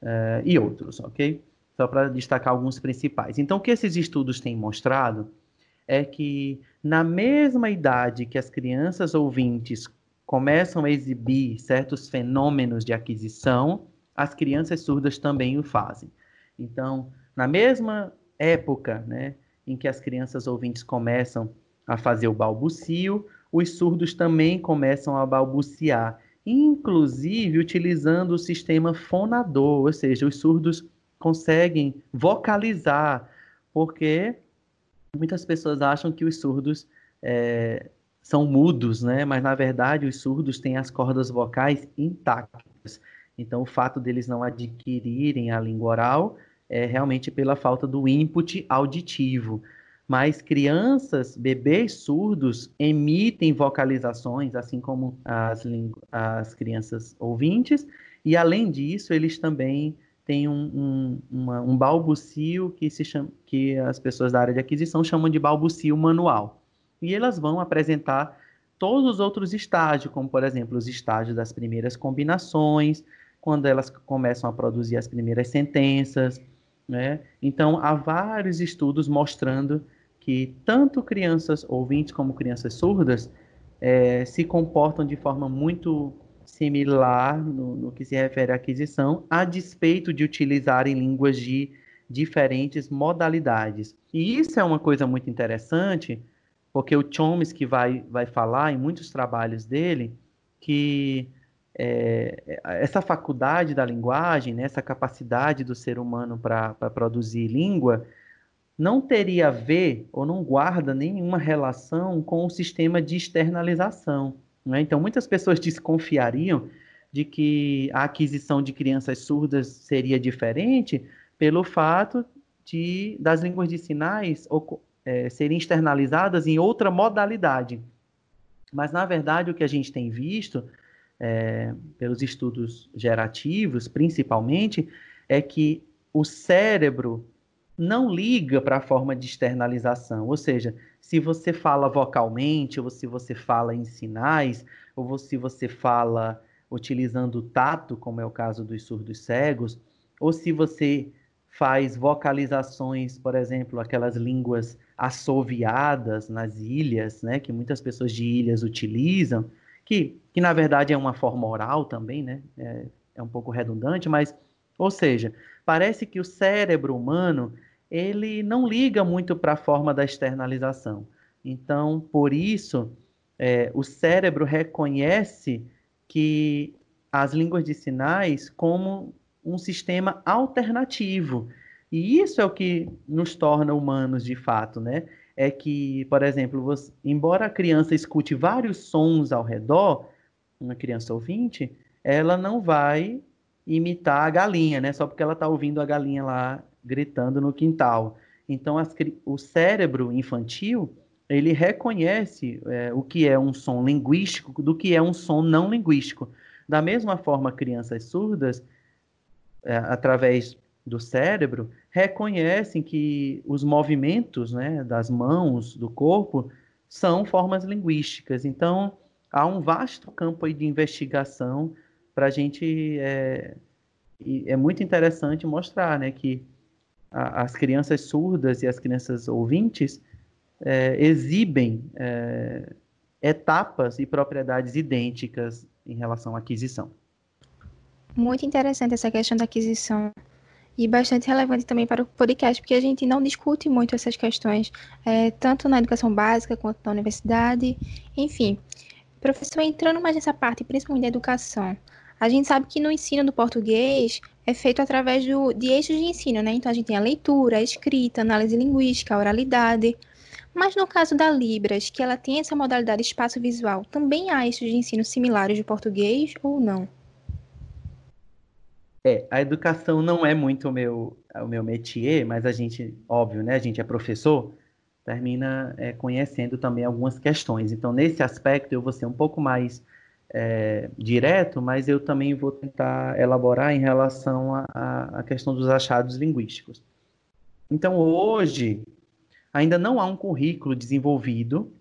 é, e outros, ok? Só para destacar alguns principais. Então, o que esses estudos têm mostrado é que na mesma idade que as crianças ouvintes começam a exibir certos fenômenos de aquisição, as crianças surdas também o fazem. Então, na mesma época, né, em que as crianças ouvintes começam a fazer o balbucio, os surdos também começam a balbuciar, inclusive utilizando o sistema fonador, ou seja, os surdos conseguem vocalizar, porque muitas pessoas acham que os surdos é, são mudos, né? Mas na verdade os surdos têm as cordas vocais intactas. Então o fato deles não adquirirem a língua oral é realmente pela falta do input auditivo. Mas crianças, bebês surdos emitem vocalizações, assim como as, as crianças ouvintes, e além disso, eles também tem um, um, uma, um balbucio que, se chama, que as pessoas da área de aquisição chamam de balbucio manual. E elas vão apresentar todos os outros estágios, como, por exemplo, os estágios das primeiras combinações, quando elas começam a produzir as primeiras sentenças. Né? Então, há vários estudos mostrando que tanto crianças ouvintes como crianças surdas é, se comportam de forma muito similar no, no, que se refere à aquisição, a despeito de utilizarem línguas de diferentes modalidades. E isso é uma coisa muito interessante, porque o Chomsky vai, vai falar em muitos trabalhos dele que é, essa faculdade da linguagem, né, essa capacidade do ser humano para produzir língua, não teria a ver ou não guarda nenhuma relação com o sistema de externalização. Né? Então, muitas pessoas desconfiariam de que a aquisição de crianças surdas seria diferente pelo fato de das línguas de sinais é, serem externalizadas em outra modalidade. Mas, na verdade, o que a gente tem visto, é, pelos estudos gerativos, principalmente, é que o cérebro não liga para a forma de externalização. Ou seja, se você fala vocalmente, ou se você fala em sinais, ou se você fala utilizando o tato, como é o caso dos surdos cegos, ou se você faz vocalizações, por exemplo, aquelas línguas assoviadas nas ilhas, né, que muitas pessoas de ilhas utilizam, que, que na verdade é uma forma oral também, né, é, é um pouco redundante, mas, ou seja, parece que o cérebro humano ele não liga muito para a forma da externalização. Então, por isso, é, o cérebro reconhece que as línguas de sinais como um sistema alternativo. E isso é o que nos torna humanos de fato, né? É que, por exemplo, você, embora a criança escute vários sons ao redor, uma criança ouvinte, ela não vai imitar a galinha, né? Só porque ela está ouvindo a galinha lá gritando no quintal. Então, as, o cérebro infantil ele reconhece é, o que é um som linguístico do que é um som não linguístico. Da mesma forma, crianças surdas, é, através do cérebro, reconhecem que os movimentos né, das mãos, do corpo, são formas linguísticas. Então, há um vasto campo de investigação para a gente. É, é muito interessante mostrar né, que a, as crianças surdas e as crianças ouvintes é, exibem é, etapas e propriedades idênticas em relação à aquisição. Muito interessante essa questão da aquisição e bastante relevante também para o podcast, porque a gente não discute muito essas questões, é, tanto na educação básica quanto na universidade, enfim. Professor, entrando mais nessa parte, principalmente da educação, a gente sabe que no ensino do português é feito através do, de eixos de ensino, né? Então a gente tem a leitura, a escrita, análise linguística, a oralidade. Mas no caso da Libras, que ela tem essa modalidade espaço visual, também há eixos de ensino similares de português ou não? É, a educação não é muito o meu, o meu métier, mas a gente, óbvio, né? A gente é professor, termina é, conhecendo também algumas questões. Então, nesse aspecto, eu vou ser um pouco mais é, direto, mas eu também vou tentar elaborar em relação à questão dos achados linguísticos. Então, hoje, ainda não há um currículo desenvolvido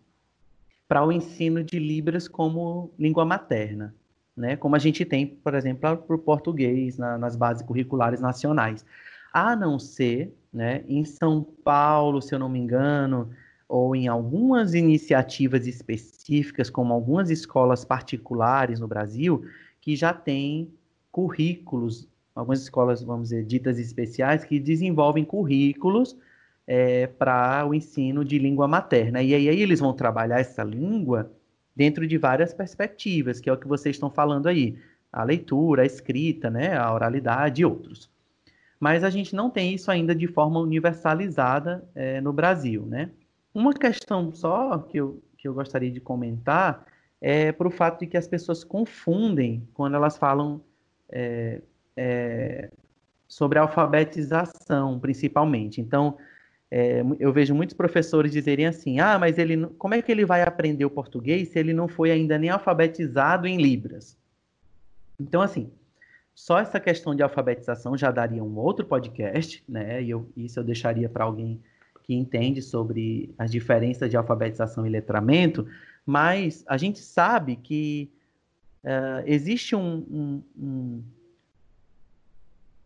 para o ensino de Libras como língua materna né? Como a gente tem, por exemplo, para o português na, nas bases curriculares nacionais. A não ser, né, em São Paulo, se eu não me engano, ou em algumas iniciativas específicas, como algumas escolas particulares no Brasil, que já têm currículos, algumas escolas, vamos dizer, ditas especiais, que desenvolvem currículos é, para o ensino de língua materna. E aí, aí eles vão trabalhar essa língua dentro de várias perspectivas, que é o que vocês estão falando aí, a leitura, a escrita, né, a oralidade e outros. Mas a gente não tem isso ainda de forma universalizada é, no Brasil, né? Uma questão só que eu, que eu gostaria de comentar é para o fato de que as pessoas confundem quando elas falam é, é, sobre alfabetização, principalmente. Então, é, eu vejo muitos professores dizerem assim: ah, mas ele, como é que ele vai aprender o português se ele não foi ainda nem alfabetizado em Libras? Então, assim, só essa questão de alfabetização já daria um outro podcast, né? E eu, isso eu deixaria para alguém que entende sobre as diferenças de alfabetização e letramento, mas a gente sabe que uh, existe um, um, um,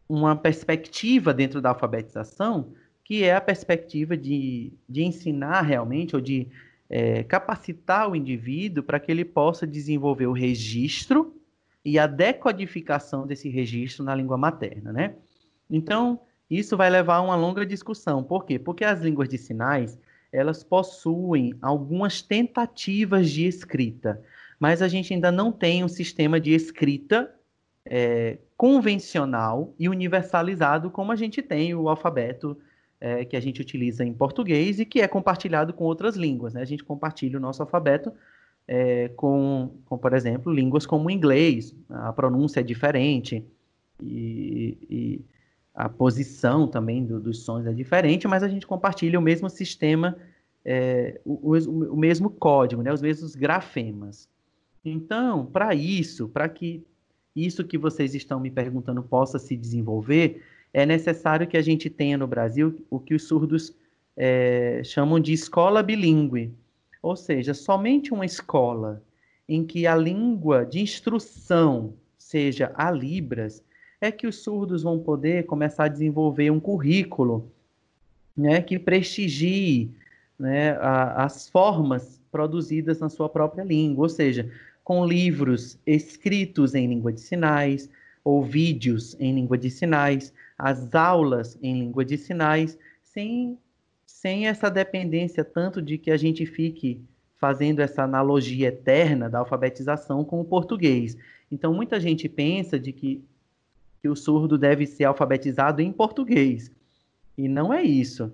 uma perspectiva dentro da alfabetização que é a perspectiva de, de ensinar realmente, ou de é, capacitar o indivíduo para que ele possa desenvolver o registro e a decodificação desse registro na língua materna, né? Então, isso vai levar a uma longa discussão. Por quê? Porque as línguas de sinais, elas possuem algumas tentativas de escrita, mas a gente ainda não tem um sistema de escrita é, convencional e universalizado como a gente tem o alfabeto é, que a gente utiliza em português e que é compartilhado com outras línguas. Né? A gente compartilha o nosso alfabeto é, com, com, por exemplo, línguas como o inglês, a pronúncia é diferente e, e a posição também do, dos sons é diferente, mas a gente compartilha o mesmo sistema, é, o, o, o, mesmo código, né? os mesmos grafemas. Então, para isso, para que isso que vocês estão me perguntando possa se desenvolver, é necessário que a gente tenha no Brasil o que os surdos é, chamam de escola bilíngue, ou seja, somente uma escola em que a língua de instrução seja a Libras, é que os surdos vão poder começar a desenvolver um currículo né, que prestigie né, a, as formas produzidas na sua própria língua, ou seja, com livros escritos em língua de sinais ou vídeos em língua de sinais, as aulas em língua de sinais, sem, sem essa dependência tanto de que a gente fique fazendo essa analogia eterna da alfabetização com o português. Então, muita gente pensa de que, que o surdo deve ser alfabetizado em português. E não é isso.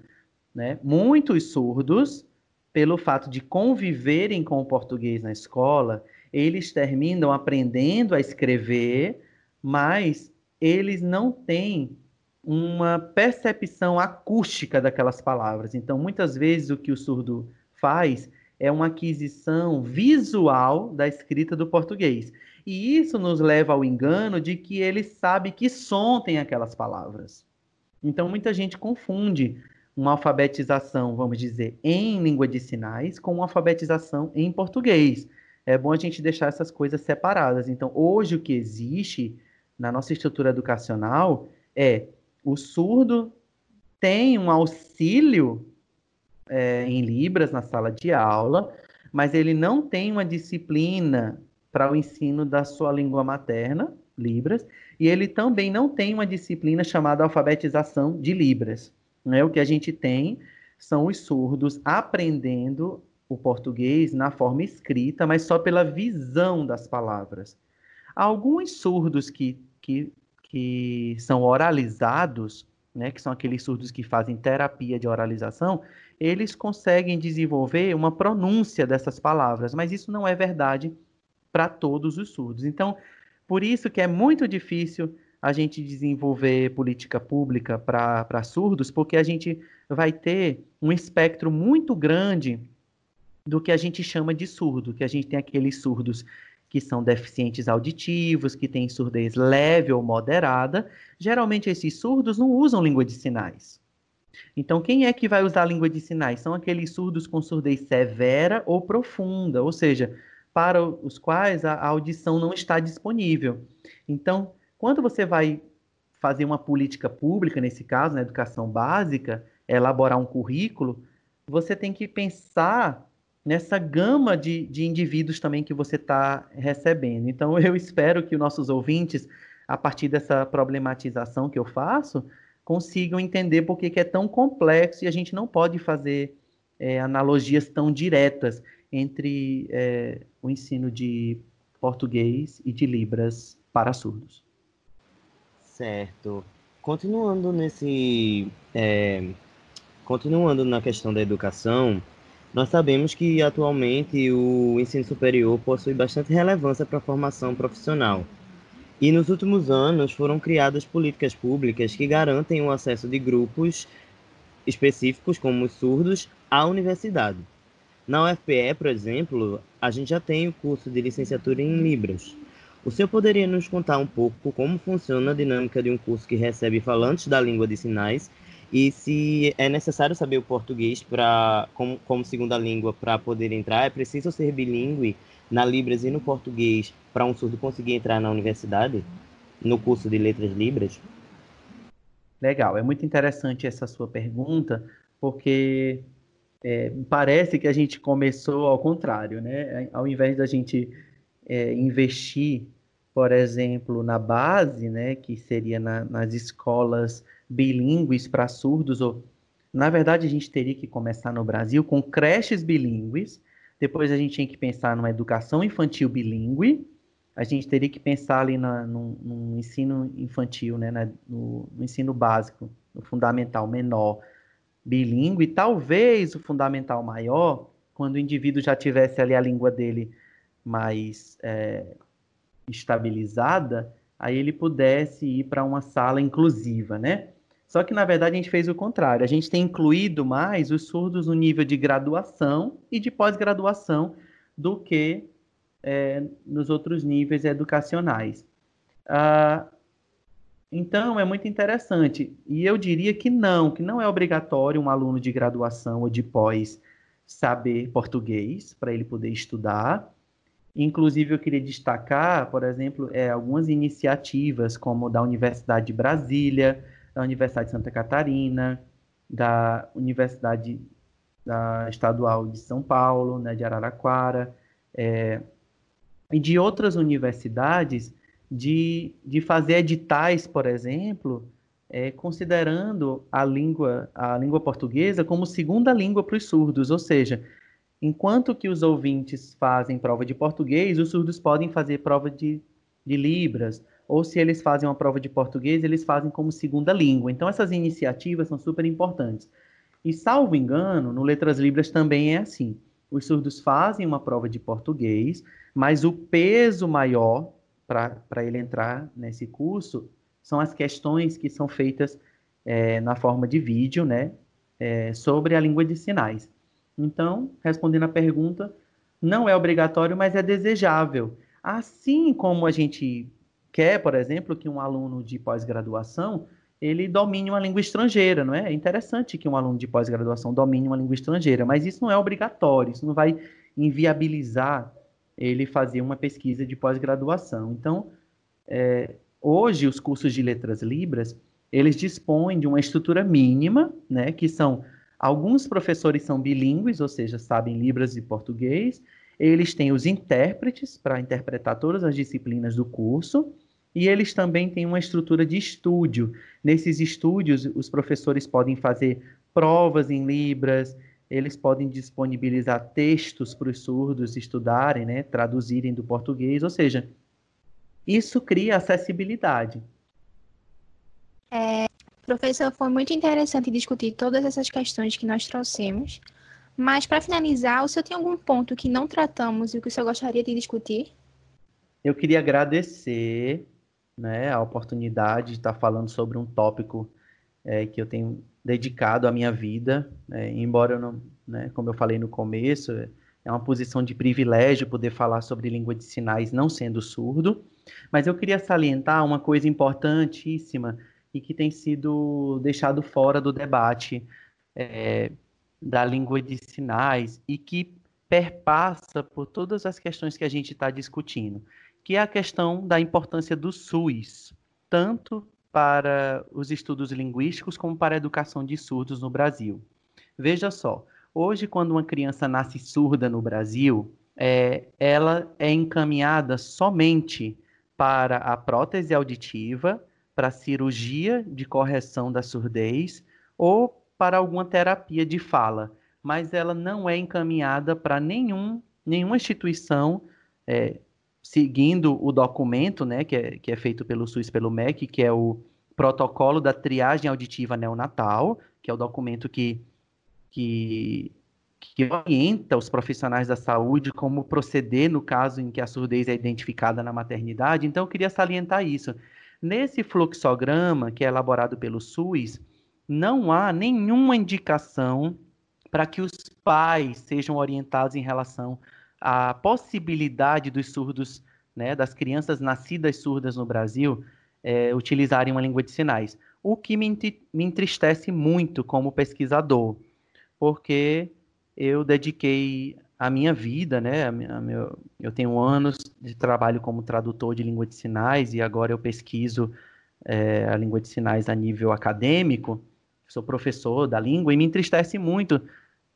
Né? Muitos surdos, pelo fato de conviverem com o português na escola, eles terminam aprendendo a escrever, mas eles não têm uma percepção acústica daquelas palavras. Então, muitas vezes o que o surdo faz é uma aquisição visual da escrita do português. E isso nos leva ao engano de que ele sabe que som tem aquelas palavras. Então, muita gente confunde uma alfabetização, vamos dizer, em língua de sinais com uma alfabetização em português. É bom a gente deixar essas coisas separadas. Então, hoje o que existe na nossa estrutura educacional é o surdo tem um auxílio é, em Libras na sala de aula, mas ele não tem uma disciplina para o ensino da sua língua materna, Libras, e ele também não tem uma disciplina chamada alfabetização de Libras. Né? O que a gente tem são os surdos aprendendo o português na forma escrita, mas só pela visão das palavras. Alguns surdos que, que, que são oralizados, né, que são aqueles surdos que fazem terapia de oralização, eles conseguem desenvolver uma pronúncia dessas palavras, mas isso não é verdade para todos os surdos. Então, por isso que é muito difícil a gente desenvolver política pública para surdos, porque a gente vai ter um espectro muito grande do que a gente chama de surdo, que a gente tem aqueles surdos que são deficientes auditivos, que têm surdez leve ou moderada. Geralmente esses surdos não usam língua de sinais. Então, quem é que vai usar a língua de sinais? São aqueles surdos com surdez severa ou profunda, ou seja, para os quais a audição não está disponível. Então, quando você vai fazer uma política pública, nesse caso, na educação básica, elaborar um currículo, você tem que pensar nessa gama de, de indivíduos também que você está recebendo. Então, (laughs) eu espero que os nossos ouvintes, a partir dessa problematização que eu faço, consigam entender por que é tão complexo e a gente não pode fazer é, analogias tão diretas entre é, o ensino de português e de Libras para surdos. Certo. Continuando nesse. É, continuando na questão da educação, nós sabemos que atualmente o ensino superior possui bastante relevância para a formação profissional. E nos últimos anos foram criadas políticas públicas que garantem o acesso de grupos específicos, como os surdos, à universidade. Na UFPE, por exemplo, a gente já tem o curso de licenciatura em Libras. O senhor poderia nos contar um pouco como funciona a dinâmica de um curso que recebe falantes da língua de sinais e se é necessário saber o português para como, como segunda língua para poder entrar, é preciso ser bilíngue na Libras e no português para um surdo conseguir entrar na universidade, no curso de letras Libras? Legal, é muito interessante essa sua pergunta, porque é, parece que a gente começou ao contrário, né? Ao invés da gente é, investir, por exemplo, na base, né, que seria na, nas escolas bilíngues para surdos, ou na verdade a gente teria que começar no Brasil com creches bilíngues, depois a gente tinha que pensar numa educação infantil bilíngue, a gente teria que pensar ali na, no, no ensino infantil, né, na, no, no, ensino básico, no fundamental menor, bilíngue, talvez o fundamental maior, quando o indivíduo já tivesse ali a língua dele mais é, estabilizada, aí ele pudesse ir para uma sala inclusiva, né? Só que, na verdade, a gente fez o contrário. A gente tem incluído mais os surdos no nível de graduação e de pós-graduação do que é, nos outros níveis educacionais. Ah, então, é muito interessante. E eu diria que não, que não é obrigatório um aluno de graduação ou de pós saber português para ele poder estudar. Inclusive, eu queria destacar, por exemplo, é, algumas iniciativas, como da Universidade de Brasília, da Universidade de Santa Catarina, da Universidade da Estadual de São Paulo, né, de Araraquara, é, e de outras universidades de, de fazer editais, por exemplo, é, considerando a língua, a língua portuguesa como segunda língua para os surdos, ou seja, enquanto que os ouvintes fazem prova de português, os surdos podem fazer prova de, de Libras, ou se eles fazem uma prova de português, eles fazem como segunda língua. Então, essas iniciativas são super importantes. E, salvo engano, no Letras Libras também é assim. Os surdos fazem uma prova de português, mas o peso maior para ele entrar nesse curso são as questões que são feitas é, na forma de vídeo, né, é, sobre a língua de sinais. Então, respondendo a pergunta, não é obrigatório, mas é desejável. Assim como a gente quer, por exemplo, que um aluno de pós-graduação ele domine uma língua estrangeira, não é? É interessante que um aluno de pós-graduação domine uma língua estrangeira, mas isso não é obrigatório, isso não vai inviabilizar ele fazer uma pesquisa de pós-graduação. Então, é, hoje os cursos de letras libras eles dispõem de uma estrutura mínima, né, que são alguns professores são bilíngues, ou seja, sabem libras e português, eles têm os intérpretes para interpretar todas as disciplinas do curso, e eles também têm uma estrutura de estúdio. Nesses estúdios, os professores podem fazer provas em libras, eles podem disponibilizar textos para os surdos estudarem, né, traduzirem do português, ou seja, isso cria acessibilidade. É, professor, foi muito interessante discutir todas essas questões que nós trouxemos. Mas, para finalizar, o senhor tem algum ponto que não tratamos e que o senhor gostaria de discutir? Eu queria agradecer né, a oportunidade de estar falando sobre um tópico é, que eu tenho dedicado à minha vida, é, embora eu não, né, como eu falei no começo, é uma posição de privilégio poder falar sobre língua de sinais não sendo surdo, mas eu queria salientar uma coisa importantíssima e que tem sido deixado fora do debate é, da língua de sinais e que perpassa por todas as questões que a gente está discutindo, que é a questão da importância do SUS, tanto para os estudos linguísticos como para a educação de surdos no Brasil. Veja só, hoje quando uma criança nasce surda no Brasil, é, ela é encaminhada somente para a prótese auditiva para cirurgia de correção da surdez ou para alguma terapia de fala, mas ela não é encaminhada para nenhum, nenhuma instituição é, seguindo o documento, né, que é, que é feito pelo SUS pelo MEC, que é o protocolo da triagem auditiva neonatal, que é o documento que, que, que orienta os profissionais da saúde como proceder no caso em que a surdez é identificada na maternidade. Então, eu queria salientar isso. Nesse fluxograma, que é elaborado pelo SUS, não há nenhuma indicação para que os pais sejam orientados em relação à possibilidade dos surdos, né, das crianças nascidas surdas no Brasil, é, utilizarem uma língua de sinais. O que me, me entristece muito como pesquisador, porque eu dediquei a minha vida, né? A minha, a meu, eu tenho anos de trabalho como tradutor de língua de sinais e agora eu pesquiso é, a língua de sinais a nível acadêmico. Sou professor da língua e me entristece muito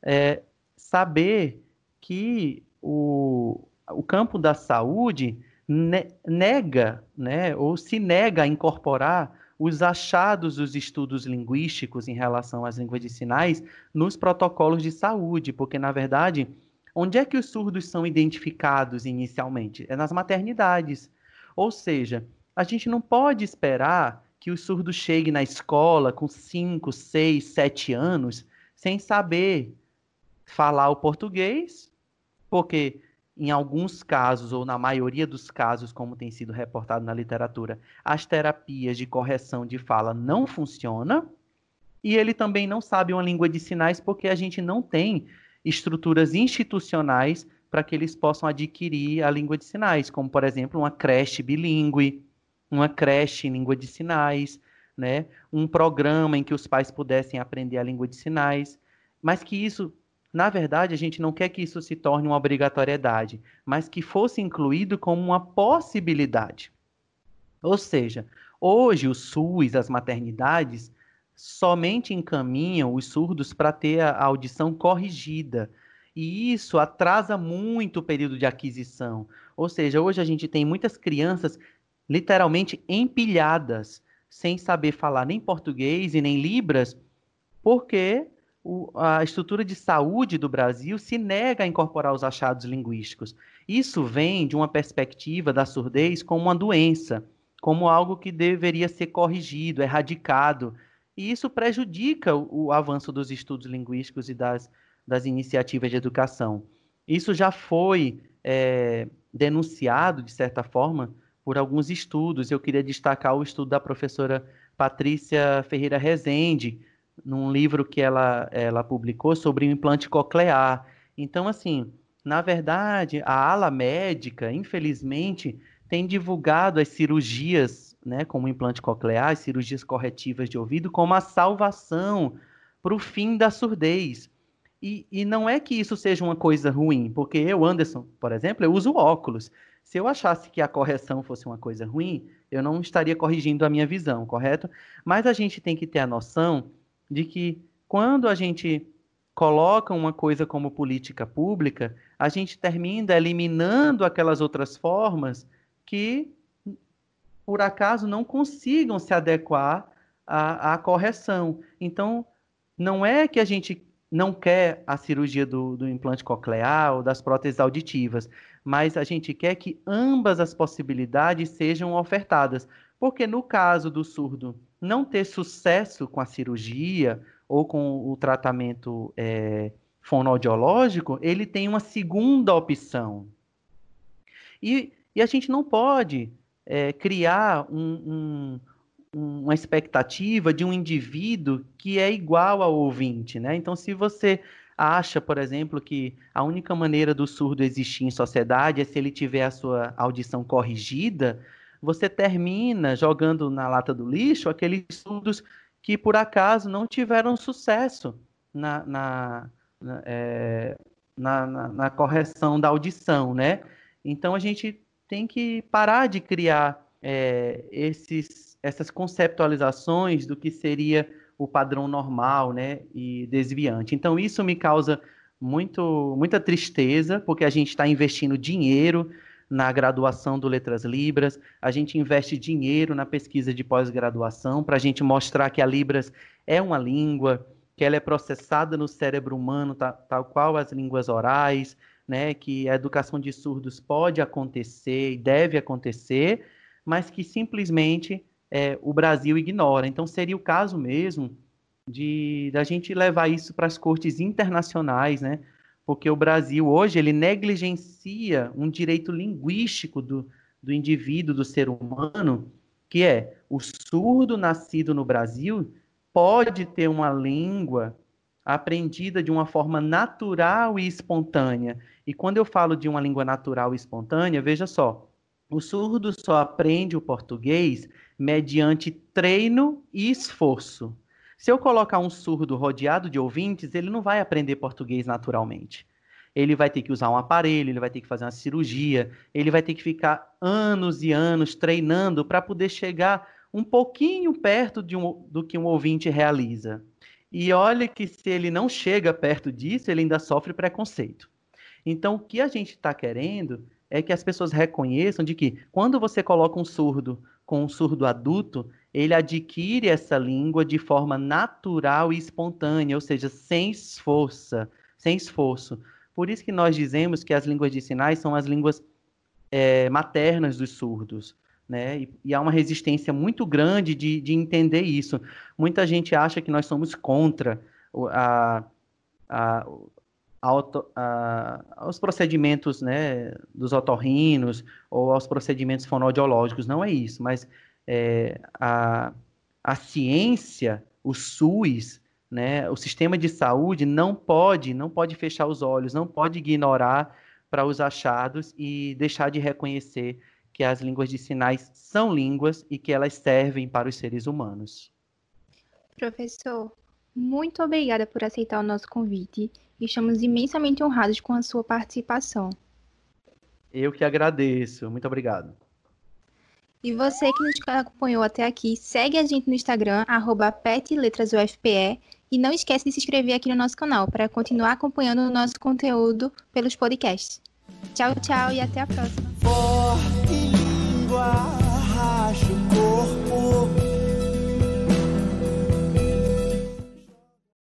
é, saber que o, o campo da saúde ne nega, né, ou se nega a incorporar os achados dos estudos linguísticos em relação às línguas de sinais nos protocolos de saúde, porque na verdade Onde é que os surdos são identificados inicialmente? É nas maternidades. Ou seja, a gente não pode esperar que o surdo chegue na escola com 5, 6, 7 anos sem saber falar o português, porque em alguns casos, ou na maioria dos casos, como tem sido reportado na literatura, as terapias de correção de fala não funcionam, e ele também não sabe uma língua de sinais porque a gente não tem estruturas institucionais para que eles possam adquirir a língua de sinais, como, por exemplo, uma creche bilíngue, uma creche em língua de sinais, né? um programa em que os pais pudessem aprender a língua de sinais, mas que isso, na verdade, a gente não quer que isso se torne uma obrigatoriedade, mas que fosse incluído como uma possibilidade. Ou seja, hoje o SUS, as maternidades, somente encaminham os surdos para ter a audição corrigida. E isso atrasa muito o período de aquisição. Ou seja, hoje a gente tem muitas crianças literalmente empilhadas, sem saber falar nem português e nem libras, porque o, a estrutura de saúde do Brasil se nega a incorporar os achados linguísticos. Isso vem de uma perspectiva da surdez como uma doença como algo que deveria ser corrigido, erradicado. E isso prejudica o, o avanço dos estudos linguísticos e das, das iniciativas de educação. Isso já foi é, denunciado, de certa forma, por alguns estudos. Eu queria destacar o estudo da professora Patrícia Ferreira Rezende, num livro que ela, ela publicou sobre o implante coclear. Então, assim, na verdade, a ala médica, infelizmente, tem divulgado as cirurgias, né, como implante coclear, as cirurgias corretivas de ouvido, como a salvação para o fim da surdez. E, e não é que isso seja uma coisa ruim, porque eu, Anderson, por exemplo, eu uso óculos. Se eu achasse que a correção fosse uma coisa ruim, eu não estaria corrigindo a minha visão, correto? Mas a gente tem que ter a noção de que quando a gente coloca uma coisa como política pública, a gente termina eliminando aquelas outras formas que, por acaso, não consigam se adequar à, à correção. Então, não é que a gente não quer a cirurgia do, do, implante coclear ou das próteses auditivas, mas a gente quer que ambas as possibilidades sejam ofertadas. Porque no caso do surdo não ter sucesso com a cirurgia ou com o tratamento é, fonoaudiológico, ele tem uma segunda opção. E, e a gente não pode é, criar um, um, uma expectativa de um indivíduo que é igual ao ouvinte. Né? Então, se você acha, por exemplo, que a única maneira do surdo existir em sociedade é se ele tiver a sua audição corrigida, você termina jogando na lata do lixo aqueles surdos que por acaso não tiveram sucesso na, na, na, é, na, na correção da audição, né? Então a gente tem que parar de criar é, esses, essas conceptualizações do que seria o padrão normal, né, e desviante. Então isso me causa muito, muita tristeza, porque a gente está investindo dinheiro na graduação do Letras Libras, a gente investe dinheiro na pesquisa de pós-graduação para a gente mostrar que a Libras é uma língua, que ela é processada no cérebro humano, tal, tal qual as línguas orais, né, que a educação de surdos pode acontecer e deve acontecer, mas que simplesmente é, o Brasil ignora. Então seria o caso mesmo de da gente levar isso para as cortes internacionais, né? porque o Brasil hoje ele negligencia um direito linguístico do, do indivíduo, do ser humano, que é o surdo nascido no Brasil pode ter uma língua aprendida de uma forma natural e espontânea. E quando eu falo de uma língua natural e espontânea, veja só, o surdo só aprende o português mediante treino e esforço. Se eu colocar um surdo rodeado de ouvintes, ele não vai aprender português naturalmente. Ele vai ter que usar um aparelho, ele vai ter que fazer uma cirurgia, ele vai ter que ficar anos e anos treinando para poder chegar um pouquinho perto um, do que um ouvinte realiza. E olha que se ele não chega perto disso, ele ainda sofre preconceito. Então, o que a gente está querendo é que as pessoas reconheçam de que quando você coloca um surdo com um surdo adulto, ele adquire essa língua de forma natural e espontânea, ou seja, sem esforço, sem esforço. Por isso que nós dizemos que as línguas de sinais são as línguas é, maternas dos surdos. Né? E, e, há uma resistência muito grande de, de entender isso. Muita gente acha que nós somos contra a, a, a, aos procedimentos né, dos otorrinos ou aos procedimentos fonoaudiológicos. Não é isso, mas é, a, a ciência, o SUS, né, o sistema de saúde não pode, não pode fechar os olhos, não pode ignorar para os achados e deixar de reconhecer que as línguas de sinais são línguas e que elas servem para os seres humanos. Professor, muito obrigada por aceitar o nosso convite estamos imensamente honrados com a sua participação. Eu que agradeço. Muito obrigado. E você que nos acompanhou até aqui, segue a gente no Instagram, petletrasufpe, e não esquece de se inscrever aqui no nosso canal para continuar acompanhando o nosso conteúdo pelos podcasts. Tchau, tchau e até a próxima. Forte língua, racha o corpo.